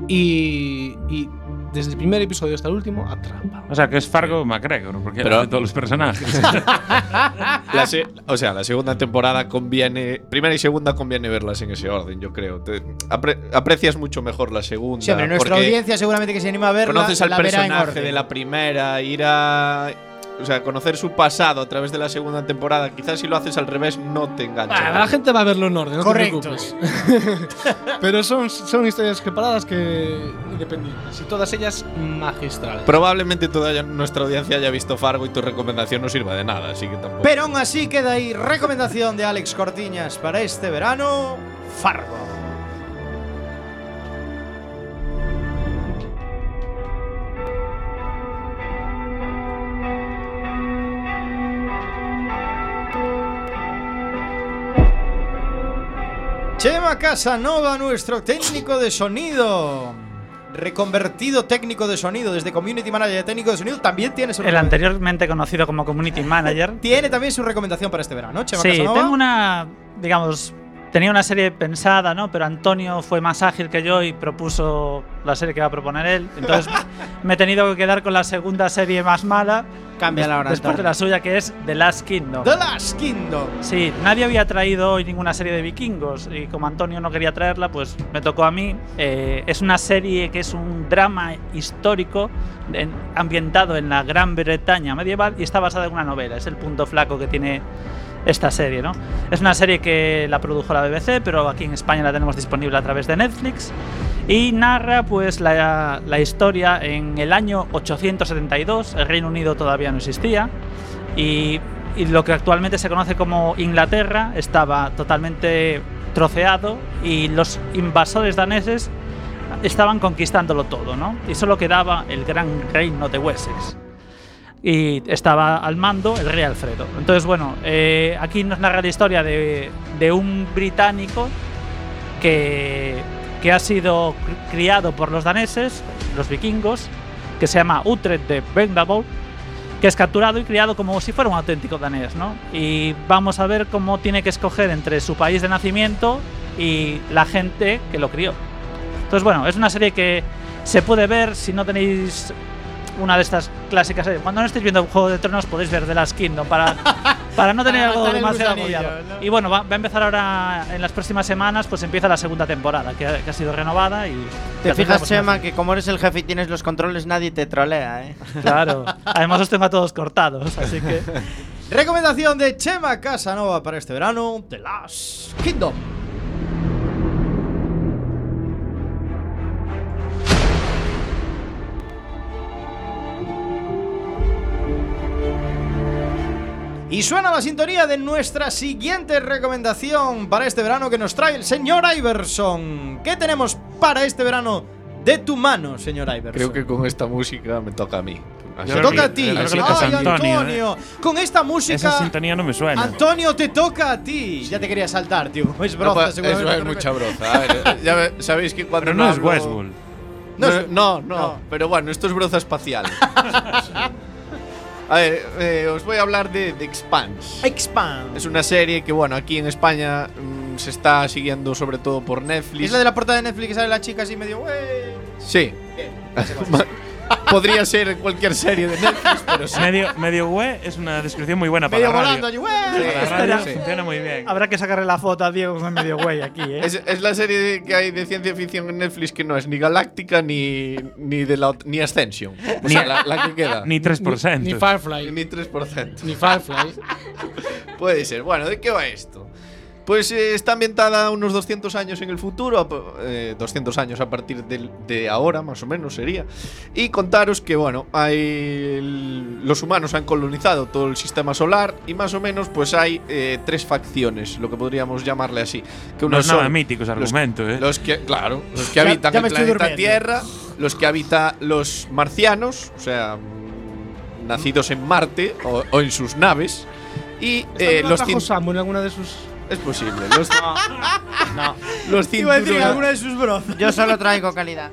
[SPEAKER 5] Y, y desde el primer episodio hasta el último, atrapa.
[SPEAKER 6] O sea, que es Fargo McGregor, porque
[SPEAKER 8] Pero-
[SPEAKER 6] hace todos los personajes. <laughs>
[SPEAKER 8] La se- o sea, la segunda temporada conviene. Primera y segunda conviene verlas en ese orden, yo creo. Te- apre- aprecias mucho mejor la segunda.
[SPEAKER 2] Sí, hombre, nuestra audiencia seguramente que se anima a verla.
[SPEAKER 8] Conoces al
[SPEAKER 2] la verá en
[SPEAKER 8] personaje
[SPEAKER 2] orden.
[SPEAKER 8] de la primera, ir a. O sea, conocer su pasado a través de la segunda temporada. Quizás si lo haces al revés no te engancha.
[SPEAKER 5] La gente va a verlo en orden, no
[SPEAKER 2] Correcto.
[SPEAKER 5] te preocupes. <laughs> Pero son, son historias separadas que independientes y todas ellas magistrales.
[SPEAKER 8] Probablemente toda nuestra audiencia haya visto Fargo y tu recomendación no sirva de nada, así que tampoco.
[SPEAKER 2] Pero aún así queda ahí recomendación de Alex Cortiñas para este verano: Fargo. Chema Casanova, nuestro técnico de sonido. Reconvertido técnico de sonido, desde community manager a técnico de sonido, también tiene su
[SPEAKER 10] El anteriormente conocido como Community <laughs> Manager.
[SPEAKER 2] Tiene también su recomendación para este verano, Chema
[SPEAKER 10] Sí,
[SPEAKER 2] Casanova.
[SPEAKER 10] tengo una, digamos, tenía una serie pensada, ¿no? Pero Antonio fue más ágil que yo y propuso la serie que va a proponer él. Entonces <laughs> me he tenido que quedar con la segunda serie más mala.
[SPEAKER 3] Cámbiala ahora,
[SPEAKER 10] Después de la suya, que es The Last Kingdom.
[SPEAKER 2] The Last Kingdom.
[SPEAKER 10] Sí, nadie había traído hoy ninguna serie de vikingos y como Antonio no quería traerla, pues me tocó a mí. Eh, es una serie que es un drama histórico en- ambientado en la Gran Bretaña medieval y está basada en una novela. Es el punto flaco que tiene esta serie, ¿no? Es una serie que la produjo la BBC, pero aquí en España la tenemos disponible a través de Netflix y narra pues la, historia en el año 872. El Reino Unido todavía no existía y, y lo que actualmente se conoce como Inglaterra estaba totalmente troceado y los invasores daneses estaban conquistándolo todo, ¿no? Y solo quedaba el gran reino de Wessex. Y estaba al mando el rey Alfredo. Entonces, bueno, eh, aquí nos narra la historia de, de un británico que, que ha sido cri- criado por los daneses, los vikingos, que se llama Utrecht de Vendable, que es capturado y criado como si fuera un auténtico danés, ¿no? Y vamos a ver cómo tiene que escoger entre su país de nacimiento y la gente que lo crió. Entonces, bueno, es una serie que se puede ver si no tenéis una de estas clásicas. Cuando no estéis viendo Juego de Tronos podéis ver The Last Kingdom para, <laughs> para no tener
[SPEAKER 2] Para
[SPEAKER 10] algo demasiado agobiado.
[SPEAKER 2] ¿no?
[SPEAKER 10] Y bueno, va, va a empezar ahora en las próximas semanas, pues empieza la segunda temporada, que, ha- que ha sido renovada y...
[SPEAKER 3] Te fijas,
[SPEAKER 10] tendremos
[SPEAKER 3] Chema, que como eres el jefe y tienes los controles, nadie te trolea, ¿eh? <laughs>
[SPEAKER 10] Claro. Además os tengo a todos cortados, así que... <laughs>
[SPEAKER 2] Recomendación de Chema Casanova para este verano: The Last Kingdom. Y suena la sintonía de nuestra siguiente recomendación para este verano que nos trae el señor Iverson. ¿Qué tenemos para este verano de tu mano, señor Iverson?
[SPEAKER 8] Creo que con esta música me toca a mí.
[SPEAKER 2] Te toca a ti. Ay,
[SPEAKER 6] toca a Antonio,
[SPEAKER 2] Antonio. Con esta música.
[SPEAKER 6] Esa sintonía no me suena.
[SPEAKER 2] Antonio, te toca a ti. Ya te quería saltar, tío. <laughs> Es
[SPEAKER 8] No,
[SPEAKER 2] broza, seguramente.
[SPEAKER 8] eso es mucha broza. A ver, ya ve- sabéis que cuando
[SPEAKER 6] Pero no es Westworld.
[SPEAKER 2] No
[SPEAKER 8] No,
[SPEAKER 2] es-
[SPEAKER 8] no, no,
[SPEAKER 2] no.
[SPEAKER 8] Pero bueno, esto es broza espacial. <laughs> a ver, eh, os voy a hablar de The Expanse.
[SPEAKER 2] Expand.
[SPEAKER 8] Es una serie que, bueno, aquí en España mm, se está siguiendo sobre todo por Netflix.
[SPEAKER 2] Es la de la portada de Netflix que sale la chica así medio. "Wey".
[SPEAKER 8] Sí. <laughs> Podría ser cualquier serie de Netflix, pero sí.
[SPEAKER 6] Medio, medio güey es una descripción muy buena para
[SPEAKER 2] Medio
[SPEAKER 6] la radio.
[SPEAKER 2] volando allí. "Wey".
[SPEAKER 6] Para la radio
[SPEAKER 8] Sí.
[SPEAKER 6] funciona muy bien.
[SPEAKER 10] Habrá que sacarle la foto a Diego con medio güey aquí, ¿eh?
[SPEAKER 8] Es, es la serie de- que hay de ciencia ficción en Netflix que no es ni galáctica ni, ni de la ot- ni Ascension. O sea, la, la que queda.
[SPEAKER 6] Ni 3%.
[SPEAKER 5] Ni Firefly.
[SPEAKER 8] Ni 3%.
[SPEAKER 5] Ni Firefly.
[SPEAKER 8] Puede ser. Bueno, ¿de qué va esto? Pues eh, está ambientada unos 200 años en el futuro, a po- eh, 200 años a partir de, ahora, más o menos sería. Y contaros que, bueno, hay el- los humanos han colonizado todo el sistema solar y más o menos pues hay eh, tres facciones, lo que podríamos llamarle así. Que
[SPEAKER 6] No es nada
[SPEAKER 8] son
[SPEAKER 6] mítico ese
[SPEAKER 8] los-
[SPEAKER 6] argumento, ¿eh?
[SPEAKER 8] Los que, claro, los que habitan
[SPEAKER 2] ya
[SPEAKER 8] el planeta
[SPEAKER 2] durmiendo.
[SPEAKER 8] Tierra, los que habitan los marcianos, o sea, nacidos en Marte o, o en sus naves. Y eh,
[SPEAKER 5] ¿También la
[SPEAKER 8] los
[SPEAKER 5] en alguna de sus.
[SPEAKER 8] Es posible. Los,
[SPEAKER 3] No,
[SPEAKER 8] los
[SPEAKER 2] Iba a decir
[SPEAKER 8] cinturones-
[SPEAKER 2] alguna de sus brozas.
[SPEAKER 3] yo solo traigo calidad.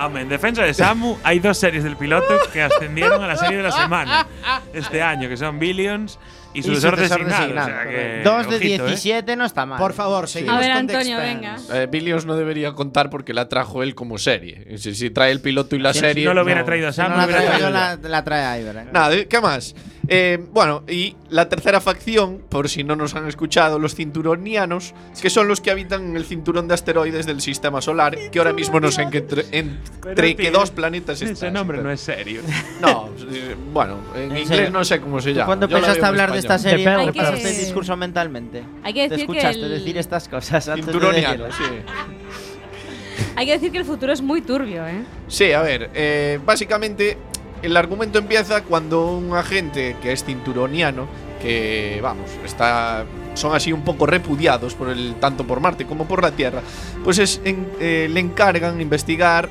[SPEAKER 6] Hombre, en defensa de Samu, hay dos series del piloto que ascendieron a la serie de la semana este año, que son Billions y sucesor designado. O sea que,
[SPEAKER 3] Dos de
[SPEAKER 6] ojito, ¿eh?
[SPEAKER 3] 17 no está mal.
[SPEAKER 2] Por favor, seguimos
[SPEAKER 7] A ver,
[SPEAKER 2] con The
[SPEAKER 7] Antonio,
[SPEAKER 2] Expanse.
[SPEAKER 7] venga.
[SPEAKER 8] Eh, Billions no debería contar porque la trajo él como serie. Si, si trae el piloto y la
[SPEAKER 6] Si
[SPEAKER 8] serie.
[SPEAKER 6] no lo hubiera traído a
[SPEAKER 3] Si no
[SPEAKER 6] Samu,
[SPEAKER 3] la
[SPEAKER 6] lo hubiera
[SPEAKER 3] traigo
[SPEAKER 6] traído
[SPEAKER 3] yo, la, la trae Iber. ¿eh?
[SPEAKER 8] Nada, ¿qué más? Eh, bueno, y la tercera facción, por si no nos han escuchado, los cinturonianos, que son los que habitan en el cinturón de asteroides del sistema solar, que ahora mismo no sé en qué entre, qué dos planetas está.
[SPEAKER 6] Ese nombre no es serio.
[SPEAKER 8] No, eh, bueno, en
[SPEAKER 3] ¿En
[SPEAKER 8] inglés
[SPEAKER 3] serio?
[SPEAKER 8] no sé cómo se
[SPEAKER 3] ¿Tú
[SPEAKER 8] llama.
[SPEAKER 3] ¿Cuándo
[SPEAKER 8] Yo la
[SPEAKER 3] empezaste
[SPEAKER 8] veo
[SPEAKER 3] a
[SPEAKER 8] en
[SPEAKER 3] hablar de esta serie?
[SPEAKER 7] Hay que-
[SPEAKER 3] ¿Preparaste el discurso mentalmente?
[SPEAKER 7] Hay que
[SPEAKER 3] ¿Te
[SPEAKER 7] decir que
[SPEAKER 3] escuchaste
[SPEAKER 7] el-
[SPEAKER 3] decir estas cosas antes de
[SPEAKER 8] Cinturoniano,
[SPEAKER 3] decirlas?
[SPEAKER 8] sí.
[SPEAKER 7] Hay que decir que el futuro es muy turbio, ¿eh?
[SPEAKER 8] Sí, a ver, eh, básicamente el argumento empieza cuando un agente que es cinturoniano, que vamos, está son así un poco repudiados por el tanto por Marte como por la Tierra, pues es en- eh, le encargan investigar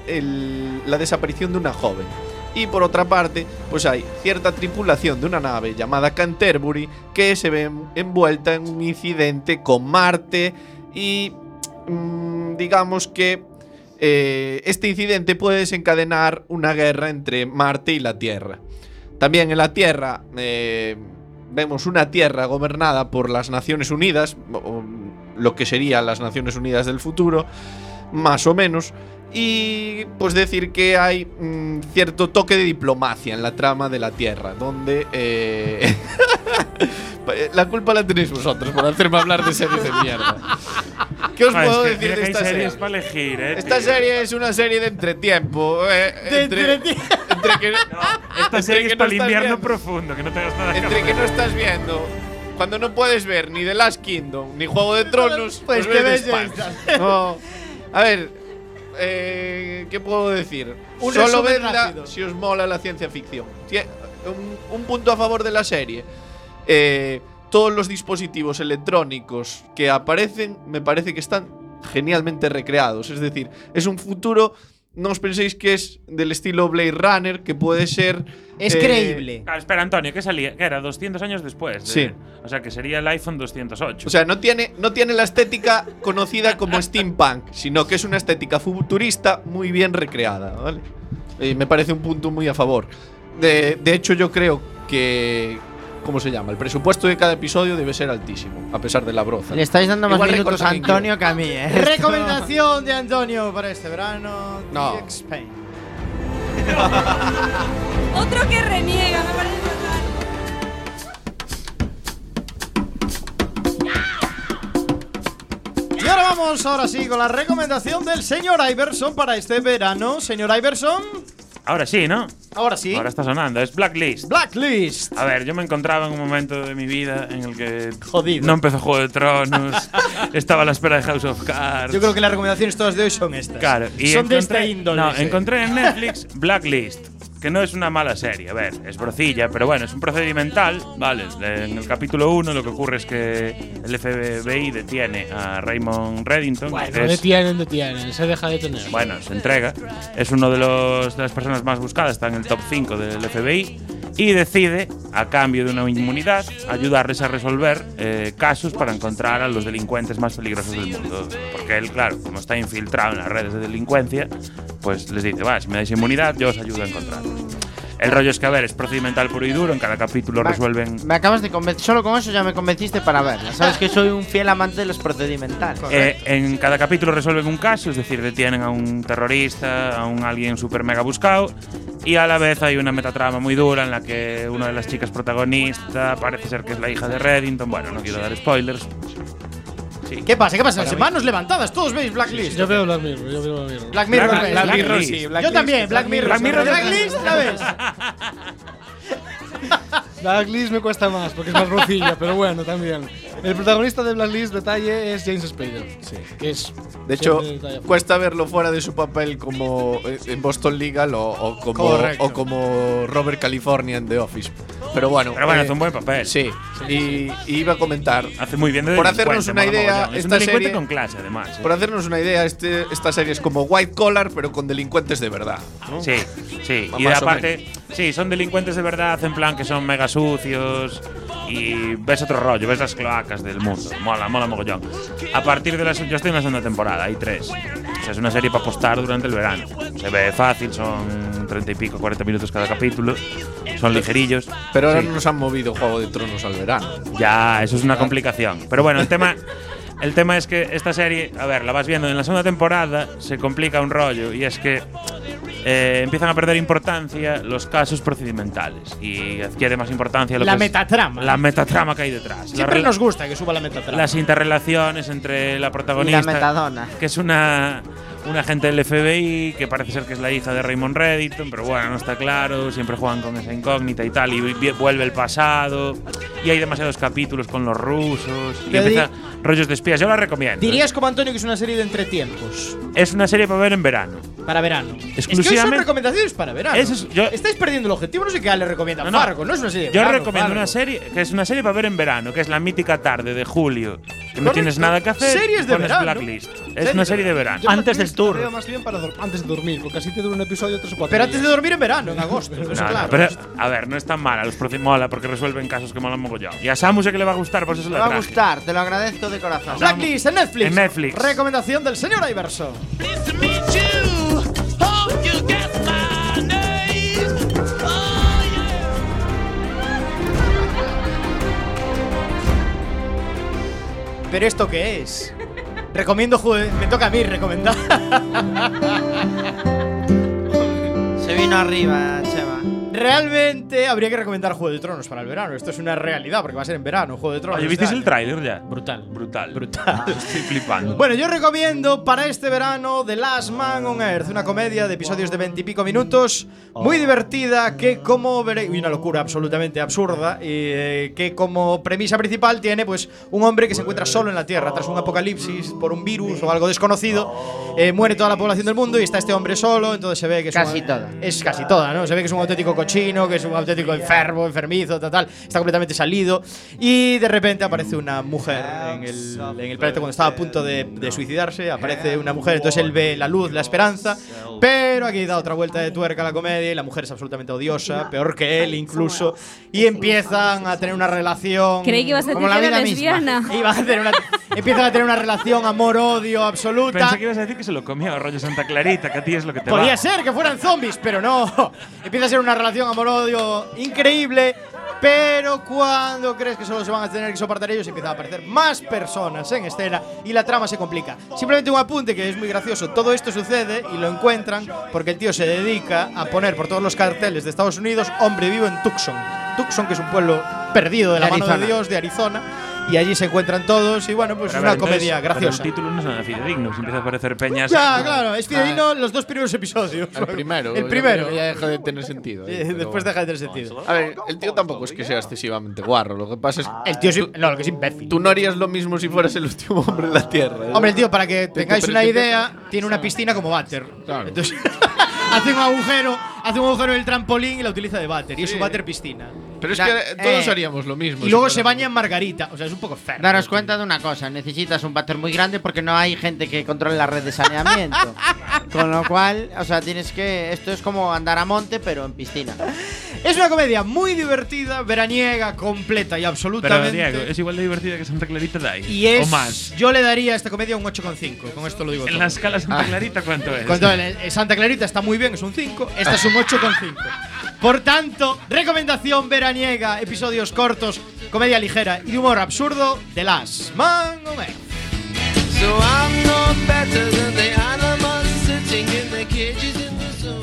[SPEAKER 8] la desaparición de una joven. Y por otra parte, pues hay cierta tripulación de una nave llamada Canterbury que se ve envuelta en un incidente con Marte y mm, digamos que eh, este incidente puede desencadenar una guerra entre Marte y la Tierra. También en la Tierra eh, vemos una Tierra gobernada por las Naciones Unidas, lo que serían las Naciones Unidas del futuro, más o menos. Y pues decir que hay mm, cierto toque de diplomacia en la trama de la Tierra, donde... eh, <laughs> la culpa la tenéis vosotros por hacerme hablar de series de mierda. ¿Qué os
[SPEAKER 6] Ah, es
[SPEAKER 8] puedo
[SPEAKER 6] que
[SPEAKER 8] decir de
[SPEAKER 6] que
[SPEAKER 8] esta
[SPEAKER 6] series
[SPEAKER 8] serie?
[SPEAKER 6] para elegir, ¿eh?
[SPEAKER 8] Esta
[SPEAKER 6] tío.
[SPEAKER 8] serie es una serie de entretiempo. eh, <laughs> entre, entre que,
[SPEAKER 6] Esta
[SPEAKER 8] entre
[SPEAKER 6] serie
[SPEAKER 8] que
[SPEAKER 6] es
[SPEAKER 8] no
[SPEAKER 6] para el
[SPEAKER 8] estás
[SPEAKER 6] invierno
[SPEAKER 8] viendo-
[SPEAKER 6] profundo, que no tengas nada que
[SPEAKER 8] Entre que
[SPEAKER 6] hacer.
[SPEAKER 8] no estás viendo. Cuando no puedes ver ni The Last Kingdom ni Juego de Tronos,
[SPEAKER 2] Pues
[SPEAKER 8] pues,
[SPEAKER 2] te
[SPEAKER 8] ves. No. A ver, eh, ¿qué puedo decir?
[SPEAKER 2] Un
[SPEAKER 8] Solo vedla
[SPEAKER 2] rápido.
[SPEAKER 8] si os mola la ciencia ficción. Un, un punto a favor de la serie. Eh, todos los dispositivos electrónicos que aparecen me parece que están genialmente recreados. Es decir, es un futuro. No os penséis que es del estilo Blade Runner, que puede ser.
[SPEAKER 2] Es
[SPEAKER 8] eh,
[SPEAKER 2] creíble.
[SPEAKER 6] Claro, espera, Antonio, ¿qué salía? ¿Qué era? 200 años después. de-
[SPEAKER 8] Sí.
[SPEAKER 6] O sea, que sería el iPhone 208.
[SPEAKER 8] O sea, no tiene, no tiene la estética conocida como <laughs> steampunk, sino que es una estética futurista muy bien recreada, ¿vale? Y me parece un punto muy a favor. De, de hecho, yo creo que. ¿Cómo se llama? El presupuesto de cada episodio debe ser altísimo, a pesar de la broza.
[SPEAKER 3] Le estáis dando más
[SPEAKER 8] Igual
[SPEAKER 3] minutos a Antonio que a mí, ¿eh?
[SPEAKER 2] Recomendación de Antonio para este verano.
[SPEAKER 8] No. <laughs>
[SPEAKER 7] Otro que reniega, me parece fatal.
[SPEAKER 2] Y ahora vamos, ahora sí, con la recomendación del señor Iverson para este verano. Señor Iverson,
[SPEAKER 6] Ahora sí, ¿no?
[SPEAKER 2] Ahora sí.
[SPEAKER 6] Ahora está sonando. Es Blacklist.
[SPEAKER 2] Blacklist.
[SPEAKER 6] A ver, yo me encontraba en un momento de mi vida en el que
[SPEAKER 2] Jodido.
[SPEAKER 6] no empezó Juego de Tronos, <laughs> estaba a la espera de House of Cards.
[SPEAKER 2] Yo creo que las recomendaciones todas de hoy son estas.
[SPEAKER 6] Claro, y
[SPEAKER 2] son de esta índole.
[SPEAKER 6] No,
[SPEAKER 2] sí.
[SPEAKER 6] encontré en Netflix <laughs> Blacklist. Que no es una mala serie. A ver, es brocilla, pero bueno, es un procedimental, ¿vale? En el capítulo 1 lo que ocurre es que el FBI detiene a Raymond Reddington.
[SPEAKER 5] Bueno,
[SPEAKER 6] que es-
[SPEAKER 5] detienen, detienen, se deja detener.
[SPEAKER 6] bueno, se entrega. Es uno de, los, de las personas más buscadas, está en el top 5 del FBI. Y decide, a cambio de una inmunidad, ayudarles a resolver eh, casos para encontrar a los delincuentes más peligrosos del mundo. Porque él, claro, como está infiltrado en las redes de delincuencia, pues les dice, va, si me dais inmunidad, yo os ayudo a encontrarlos. El rollo es que, a ver, es procedimental puro y duro, en cada capítulo
[SPEAKER 3] Me-
[SPEAKER 6] resuelven
[SPEAKER 3] Me acabas de convencer. Solo con eso ya me convenciste para verla. Sabes que soy un fiel amante de los procedimentales.
[SPEAKER 6] Eh, en cada capítulo resuelven un caso, es decir, detienen a un terrorista, a un alguien super mega buscado, y a la vez hay una metatrama muy dura en la que una de las chicas protagonistas parece ser que es la hija de Reddington. Bueno, no quiero dar spoilers. Sí.
[SPEAKER 2] ¿Qué pasa? ¿Qué pasa?
[SPEAKER 6] Mí-
[SPEAKER 2] Manos levantadas, todos veis Blacklist.
[SPEAKER 5] Yo veo Black Mirror, yo veo Black Mirror.
[SPEAKER 2] Black Mirror,
[SPEAKER 6] Black-. Black
[SPEAKER 2] Black
[SPEAKER 6] Mirror,
[SPEAKER 2] Mirror,
[SPEAKER 6] sí,
[SPEAKER 2] Yo también, Black Mirror.
[SPEAKER 6] Black Mirror-
[SPEAKER 2] Blacklist, ¿la ves?
[SPEAKER 5] Blacklist me cuesta más porque es más rocilla, pero bueno, también. El protagonista de Blacklist, detalle, es James Spader. Sí. Que es.
[SPEAKER 8] De hecho, cuesta verlo fuera de su papel como eh, en Boston Legal o, o como, o como Robert California en The Office. Pero bueno.
[SPEAKER 6] Pero bueno,
[SPEAKER 8] eh,
[SPEAKER 6] hace un buen papel.
[SPEAKER 8] Sí, y, y iba a comentar.
[SPEAKER 6] Hace muy bien de
[SPEAKER 8] Por hacernos una idea.
[SPEAKER 6] Es un
[SPEAKER 8] esta
[SPEAKER 6] delincuente
[SPEAKER 8] serie-
[SPEAKER 6] con clase, además. ¿eh?
[SPEAKER 8] Por hacernos una idea, este, esta serie es como White Collar, pero con delincuentes de verdad. ¿no?
[SPEAKER 6] Sí, sí. <laughs> Y aparte, sí, son delincuentes de verdad, en plan que son mega sucios. Y ves otro rollo, ves las cloacas del mundo. Mola, mola mogollón. A partir de la. Yo estoy en la segunda temporada, hay tres. O sea, es una serie para apostar durante el verano. Se ve fácil, son 30 y pico, 40 minutos cada capítulo. Son ligerillos.
[SPEAKER 8] Pero ahora
[SPEAKER 6] Sí.
[SPEAKER 8] no nos han movido Juego de Tronos al verano.
[SPEAKER 6] Ya, eso es una complicación. Pero bueno, el tema, el tema es que esta serie, a ver, la vas viendo en la segunda temporada, se complica un rollo y es que eh, empiezan a perder importancia los casos procedimentales y adquiere más importancia lo
[SPEAKER 2] La
[SPEAKER 6] que es
[SPEAKER 2] metatrama.
[SPEAKER 6] la metatrama que hay detrás. La
[SPEAKER 2] Siempre nos gusta que suba la metatrama.
[SPEAKER 6] las interrelaciones entre la protagonista,
[SPEAKER 3] metadona.
[SPEAKER 6] que es una, una agente del FBI, que parece ser que es la hija de Raymond Reddington, pero bueno, no está claro, siempre juegan con esa incógnita y tal, y vuelve el pasado, y hay demasiados capítulos con los rusos, y rollos de espías. Yo la recomiendo.
[SPEAKER 2] Dirías como Antonio que es una serie de entretiempos.
[SPEAKER 6] Es una serie para ver en verano.
[SPEAKER 2] Para verano. Es que hoy son
[SPEAKER 6] Exclusivamente-
[SPEAKER 2] recomendaciones para verano.
[SPEAKER 6] Es- yo-
[SPEAKER 2] Estáis perdiendo el objetivo. No sé qué le recomienda
[SPEAKER 6] No, no.
[SPEAKER 2] Fargo. No es una serie de
[SPEAKER 6] Yo
[SPEAKER 2] verano,
[SPEAKER 6] recomiendo
[SPEAKER 2] Fargo.
[SPEAKER 6] una serie que es una serie para ver en verano, que es la mítica tarde de julio, que no tienes nada que hacer.
[SPEAKER 2] Series de
[SPEAKER 6] pones
[SPEAKER 2] verano.
[SPEAKER 6] Blacklist. Es
[SPEAKER 2] Series
[SPEAKER 6] una
[SPEAKER 2] de
[SPEAKER 6] serie de verano.
[SPEAKER 5] Yo
[SPEAKER 10] Antes del tour.
[SPEAKER 5] veo más bien para antes de dormir, porque así te dura un episodio tres o cuatro
[SPEAKER 2] Pero antes <laughs> de
[SPEAKER 5] días.
[SPEAKER 2] dormir en verano, en agosto. Eso claro.
[SPEAKER 6] pero a ver, no es tan mala, los mola porque resuelven casos que molan mogollón. Y a Samu sé que le va a gustar, por eso
[SPEAKER 3] Me
[SPEAKER 6] la
[SPEAKER 3] va a gustar, te lo agradezco de corazón.
[SPEAKER 2] Blacklist en Netflix.
[SPEAKER 6] En Netflix.
[SPEAKER 2] Recomendación del señor Iverson. ¿Pero esto qué es? Recomiendo Me toca a mí recomendar.
[SPEAKER 3] Se vino arriba.
[SPEAKER 2] Realmente habría que recomendar Juego de Tronos para el verano. Esto es una realidad porque va a ser en verano Juego de Tronos.
[SPEAKER 6] Oye,
[SPEAKER 2] este
[SPEAKER 6] ¿visteis el
[SPEAKER 2] año.
[SPEAKER 6] tráiler ya?
[SPEAKER 2] Brutal.
[SPEAKER 6] Brutal.
[SPEAKER 2] Brutal. <laughs>
[SPEAKER 6] Estoy flipando.
[SPEAKER 2] Bueno, yo recomiendo para este verano The Last Man on Earth, una comedia de episodios de veintipico minutos, muy divertida, que como veréis, una locura absolutamente absurda, y eh, que como premisa principal tiene pues un hombre que se encuentra solo en la Tierra tras un apocalipsis por un virus o algo desconocido, eh, muere toda la población del mundo y está este hombre solo, entonces se ve que es
[SPEAKER 3] Casi
[SPEAKER 2] un-
[SPEAKER 3] toda.
[SPEAKER 2] es casi toda, ¿no? Se ve que es un auténtico cochino, que es un auténtico enfermo, enfermizo, tal, tal. Está completamente salido. Y de repente aparece una mujer en el, en el planeta cuando estaba a punto de, de suicidarse. Aparece una mujer, entonces él ve la luz, la esperanza. Pero aquí da otra vuelta de tuerca a la comedia y la mujer es absolutamente odiosa, peor que él incluso. Y empiezan a tener una relación.
[SPEAKER 7] Creí que ibas a
[SPEAKER 2] como la vida misma.
[SPEAKER 7] lesbiana. <laughs>
[SPEAKER 2] Iban a tener una- empiezan a tener una relación amor-odio absoluta.
[SPEAKER 6] Pensé que ibas a decir que se lo comía rollo Santa Clarita, que a ti es lo que te
[SPEAKER 2] Podía
[SPEAKER 6] va.
[SPEAKER 2] ser que fueran zombies, pero no. Empieza a ser una relación amor-odio increíble. Pero cuando crees que solo se van a tener que soportar ellos, empiezan a aparecer más personas en escena y la trama se complica. Simplemente un apunte que es muy gracioso. Todo esto sucede y lo encuentran porque el tío se dedica a poner por todos los carteles de Estados Unidos hombre vivo en Tucson. Tucson, que es un pueblo perdido de la
[SPEAKER 3] De
[SPEAKER 2] mano de. Dios, de Arizona. Y allí se encuentran todos y bueno, pues
[SPEAKER 6] Pero
[SPEAKER 2] es
[SPEAKER 6] a
[SPEAKER 2] una
[SPEAKER 6] ver, entonces-
[SPEAKER 2] comedia
[SPEAKER 6] pero
[SPEAKER 2] graciosa.
[SPEAKER 6] el título no es nada fidedigno, si empieza a aparecer peñas.
[SPEAKER 2] Ya, claro, es fidedigno los dos primeros episodios.
[SPEAKER 8] El primero.
[SPEAKER 2] El primero.
[SPEAKER 8] Ya deja de tener sentido. ahí,
[SPEAKER 2] Eh,
[SPEAKER 8] pero
[SPEAKER 2] Después
[SPEAKER 8] bueno.
[SPEAKER 2] deja de tener sentido.
[SPEAKER 8] A ver, el tío tampoco es que sea excesivamente guarro. Lo que pasa es que
[SPEAKER 2] El tío es, no, lo que es imbécil.
[SPEAKER 8] tú no harías lo mismo si fueras el último hombre en la Tierra. ¿eh?
[SPEAKER 2] Hombre, el tío, para que tengáis
[SPEAKER 8] pero
[SPEAKER 2] una idea, tiene una piscina como váter.
[SPEAKER 8] Claro.
[SPEAKER 2] Entonces, <laughs> hace un agujero, hace un agujero en el trampolín y la utiliza de váter. Y es
[SPEAKER 8] Sí.
[SPEAKER 2] un váter piscina.
[SPEAKER 8] Pero es
[SPEAKER 3] Da-
[SPEAKER 8] que todos
[SPEAKER 3] eh,
[SPEAKER 8] haríamos lo mismo.
[SPEAKER 2] Y luego
[SPEAKER 8] si
[SPEAKER 2] se baña en margarita. O sea, es un poco feo.
[SPEAKER 3] Daros cuenta de una cosa, necesitas un váter muy grande porque no hay gente que controle la red de saneamiento. <laughs> Con lo cual, o sea, tienes que. Esto es como andar a monte, pero en piscina.
[SPEAKER 2] Es una comedia muy divertida, veraniega, completa y
[SPEAKER 6] Pero
[SPEAKER 2] absolutamente.
[SPEAKER 6] Diego, es igual de divertida que Santa Clarita Diet.
[SPEAKER 2] y es.
[SPEAKER 6] O más.
[SPEAKER 2] Yo le daría a esta comedia un 8,5. Con esto lo digo
[SPEAKER 6] En
[SPEAKER 2] todo.
[SPEAKER 6] la escala Santa Clarita, ¿cuánto es?
[SPEAKER 2] Cuando Santa Clarita está muy bien, es un 5. Esta es un 8,5. Por tanto, recomendación veraniega, episodios cortos, comedia ligera y de humor absurdo de las Man on Earth.
[SPEAKER 11] So I'm no better than the animals sitting in the cages in the zoo.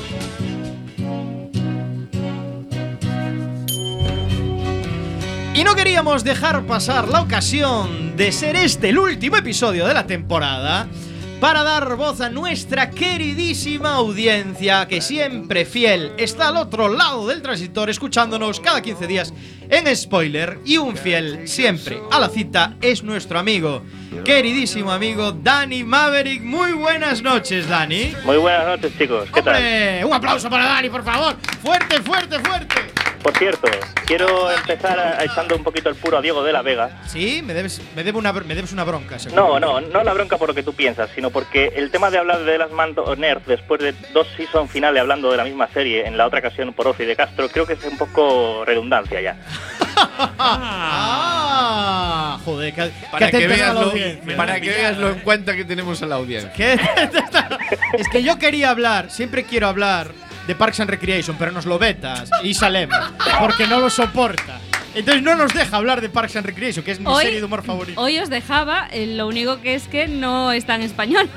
[SPEAKER 2] Y no queríamos dejar pasar la ocasión de ser este el último episodio de la temporada para dar voz a nuestra queridísima audiencia que siempre fiel está al otro lado del transitor escuchándonos cada 15 días en spoiler y un fiel siempre a la cita es nuestro amigo, queridísimo amigo Dani Maverick. Muy buenas noches, Dani.
[SPEAKER 12] Muy buenas noches, chicos. ¿Qué tal?
[SPEAKER 2] Hombre, un aplauso para Dani, por favor. Fuerte, fuerte, fuerte.
[SPEAKER 12] Por cierto, quiero empezar a- echando un poquito el puro a Diego de la Vega.
[SPEAKER 2] Sí, me debes, me debe una, me debes una bronca. seguro.
[SPEAKER 12] No, no, no la bronca por lo que tú piensas, sino porque el tema de hablar de las Mando Earth después de dos season finales hablando de la misma serie, en la otra ocasión por Ofi de Castro, creo que es un poco redundancia ya.
[SPEAKER 2] Ah, joder, que,
[SPEAKER 8] Para que, veas lo, para que veas lo en cuenta que tenemos a la audiencia. <laughs>
[SPEAKER 2] ¿Qué? <laughs> es que yo quería hablar, siempre quiero hablar de Parks and Recreation, pero nos lo vetas y Salem, porque no lo soporta. Entonces no nos deja hablar de Parks and Recreation, que es mi
[SPEAKER 7] Hoy-
[SPEAKER 2] serie de humor favorita.
[SPEAKER 7] Hoy os dejaba, eh, lo único que es que no está en español.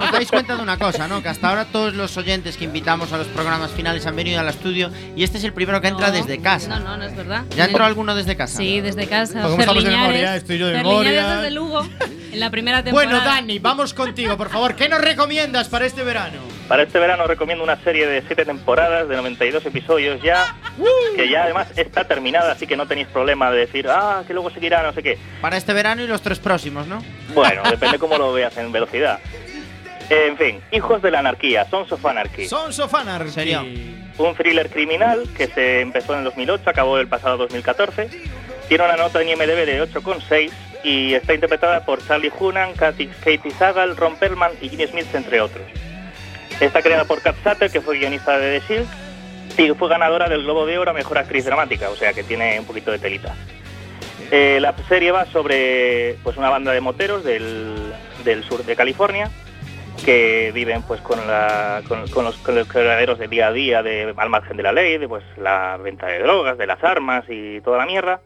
[SPEAKER 3] Os dais cuenta de una cosa, ¿no? Que hasta ahora todos los oyentes que invitamos a los programas finales han venido al estudio y este es el primero que entra
[SPEAKER 7] No.
[SPEAKER 3] desde casa.
[SPEAKER 7] No, no, no es verdad.
[SPEAKER 3] ¿Ya entró alguno desde casa?
[SPEAKER 7] Sí, desde casa.
[SPEAKER 2] Pues como estamos de memoria, estoy yo de memoria.
[SPEAKER 7] desde Lugo, en la primera temporada.
[SPEAKER 2] Bueno, Dani, vamos contigo, por favor. ¿Qué nos recomiendas para este verano?
[SPEAKER 12] Para este verano recomiendo una serie de siete temporadas, de 92 episodios ya, que ya además está terminada, así que no tenéis problema de decir, ah, que luego seguirá, no sé qué.
[SPEAKER 3] Para este verano y los tres próximos, ¿no?
[SPEAKER 12] Bueno, <laughs> depende cómo lo veas en velocidad. En fin, Hijos de la Anarquía, Sons of Anarchy.
[SPEAKER 2] Sons of Anarchy.
[SPEAKER 3] Serio.
[SPEAKER 12] Un thriller criminal que se empezó en el 2008, acabó el pasado 2014. Tiene una nota en IMDb de 8,6 y está interpretada por Charlie Hunnam, Katy- Katie Sagal, Ron Perlman y Ginny Smith, entre otros. Está creada por Kat Sutter, que fue guionista de The Shield, y fue ganadora del Globo de Oro a Mejor Actriz Dramática, o sea que tiene un poquito de telita. Eh, la serie va sobre pues una banda de moteros del, sur de California que viven pues con, los, con los quebraderos de día a día de, al margen de la ley, de pues la venta de drogas, de las armas y toda la mierda.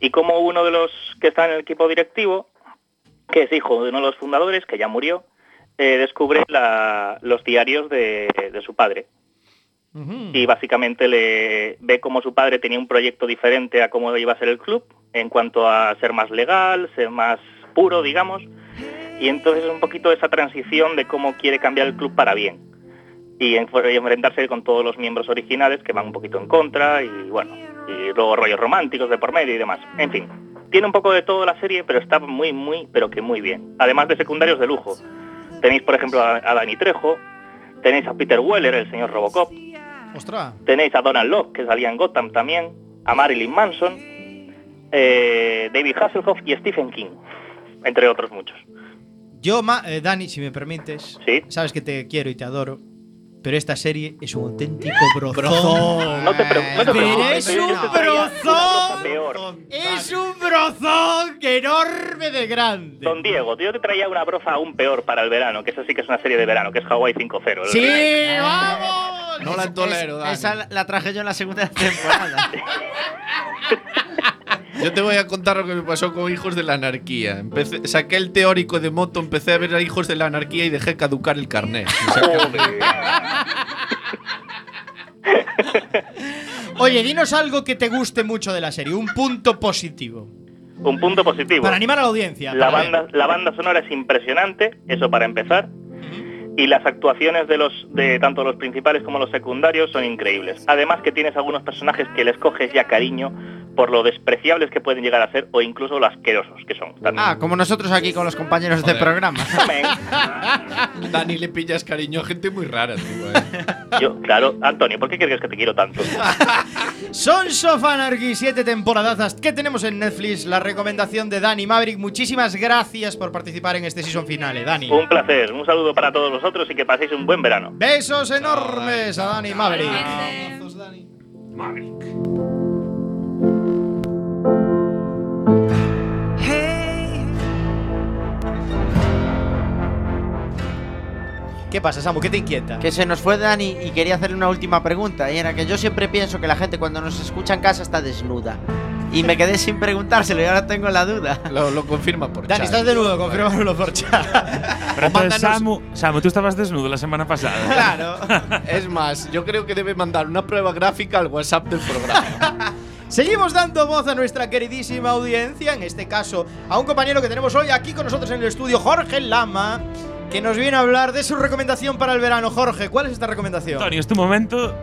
[SPEAKER 12] Y como uno de los que está en el equipo directivo, que es hijo de uno de los fundadores, que ya murió, eh, descubre la- los diarios de, de su padre. Y básicamente le ve como su padre tenía un proyecto diferente a cómo iba a ser el club, en cuanto a ser más legal, ser más puro, digamos. Y entonces es un poquito esa transición de cómo quiere cambiar el club para bien. Y en- y enfrentarse con todos los miembros originales que van un poquito en contra y bueno, y luego rollos románticos de por medio y demás. En fin, tiene un poco de todo la serie, pero está muy, muy, pero que muy bien. Además de secundarios de lujo. Tenéis, por ejemplo, a, a Danny Trejo, tenéis a Peter Weller, el señor Robocop,
[SPEAKER 2] Ostras.
[SPEAKER 12] tenéis a Donald Locke, que salía en Gotham también, a Marilyn Manson, eh, David Hasselhoff y Stephen King, entre otros muchos.
[SPEAKER 2] Yo, ma- eh, Dani, si me permites,
[SPEAKER 12] Sí.
[SPEAKER 2] sabes que te quiero y te adoro, pero esta serie es un auténtico brozón.
[SPEAKER 12] No te, pre- no
[SPEAKER 2] Pero
[SPEAKER 12] preocupes,
[SPEAKER 2] es un brozón.
[SPEAKER 12] peor.
[SPEAKER 2] Es un brozón enorme de grande.
[SPEAKER 12] Don Diego, yo te traía una broza aún peor para el verano, que eso sí que es una serie de verano, que es Hawaii 5-0. el
[SPEAKER 2] ¡Sí, vamos!
[SPEAKER 8] No la tolero,
[SPEAKER 3] Es- esa la- la traje yo en la segunda <laughs> temporada. <laughs>
[SPEAKER 8] Yo te voy a contar lo que me pasó con Hijos de la Anarquía. Empecé, saqué el teórico de moto, empecé a ver a Hijos de la Anarquía y dejé caducar el carnet. <laughs>
[SPEAKER 2] Oye, dinos algo que te guste mucho de la serie, un punto positivo.
[SPEAKER 12] Un punto positivo.
[SPEAKER 2] Para animar a la audiencia. Ver.
[SPEAKER 12] la banda sonora es impresionante, eso para empezar. Y las actuaciones de los de tanto los principales como los secundarios son increíbles. Además que tienes algunos personajes que les coges ya cariño, por lo despreciables que pueden llegar a ser o incluso lo asquerosos que son. También.
[SPEAKER 3] Ah, como nosotros aquí con los compañeros de
[SPEAKER 8] Joder.
[SPEAKER 3] programa. <laughs>
[SPEAKER 8] Dani le pillas cariño a gente muy rara, tío. eh.
[SPEAKER 12] Yo, claro, Antonio, ¿por qué crees que te quiero tanto? <laughs>
[SPEAKER 2] Sons of Anarchy, siete temporadazas que tenemos en Netflix. La recomendación de Dani Maverick. Muchísimas gracias por participar en este season finale, Dani.
[SPEAKER 12] Un placer, un saludo para todos vosotros y que paséis un buen verano.
[SPEAKER 2] Besos enormes a Dani Maverick. ¿Qué pasa, Samu? ¿Qué te inquieta?
[SPEAKER 3] Que se nos fue Dani y quería hacerle una última pregunta. Y era que yo siempre pienso que la gente cuando nos escucha en casa está desnuda. Y me quedé sin preguntárselo y ahora tengo la duda.
[SPEAKER 8] Lo, lo confirma por
[SPEAKER 2] Dani,
[SPEAKER 8] chat.
[SPEAKER 2] estás desnudo, confírmalo por chat.
[SPEAKER 6] Pero entonces,
[SPEAKER 8] mándanos-
[SPEAKER 6] Samu, Samu, tú estabas desnudo la semana pasada.
[SPEAKER 8] Claro. <laughs> es más, yo creo que debe mandar una prueba gráfica al WhatsApp del programa. <laughs>
[SPEAKER 2] Seguimos dando voz a nuestra queridísima audiencia, en este caso a un compañero que tenemos hoy aquí con nosotros en el estudio, Jorge Lama, que nos viene a hablar de su recomendación para el verano. Jorge, ¿cuál es esta recomendación?
[SPEAKER 6] Antonio, es tu momento,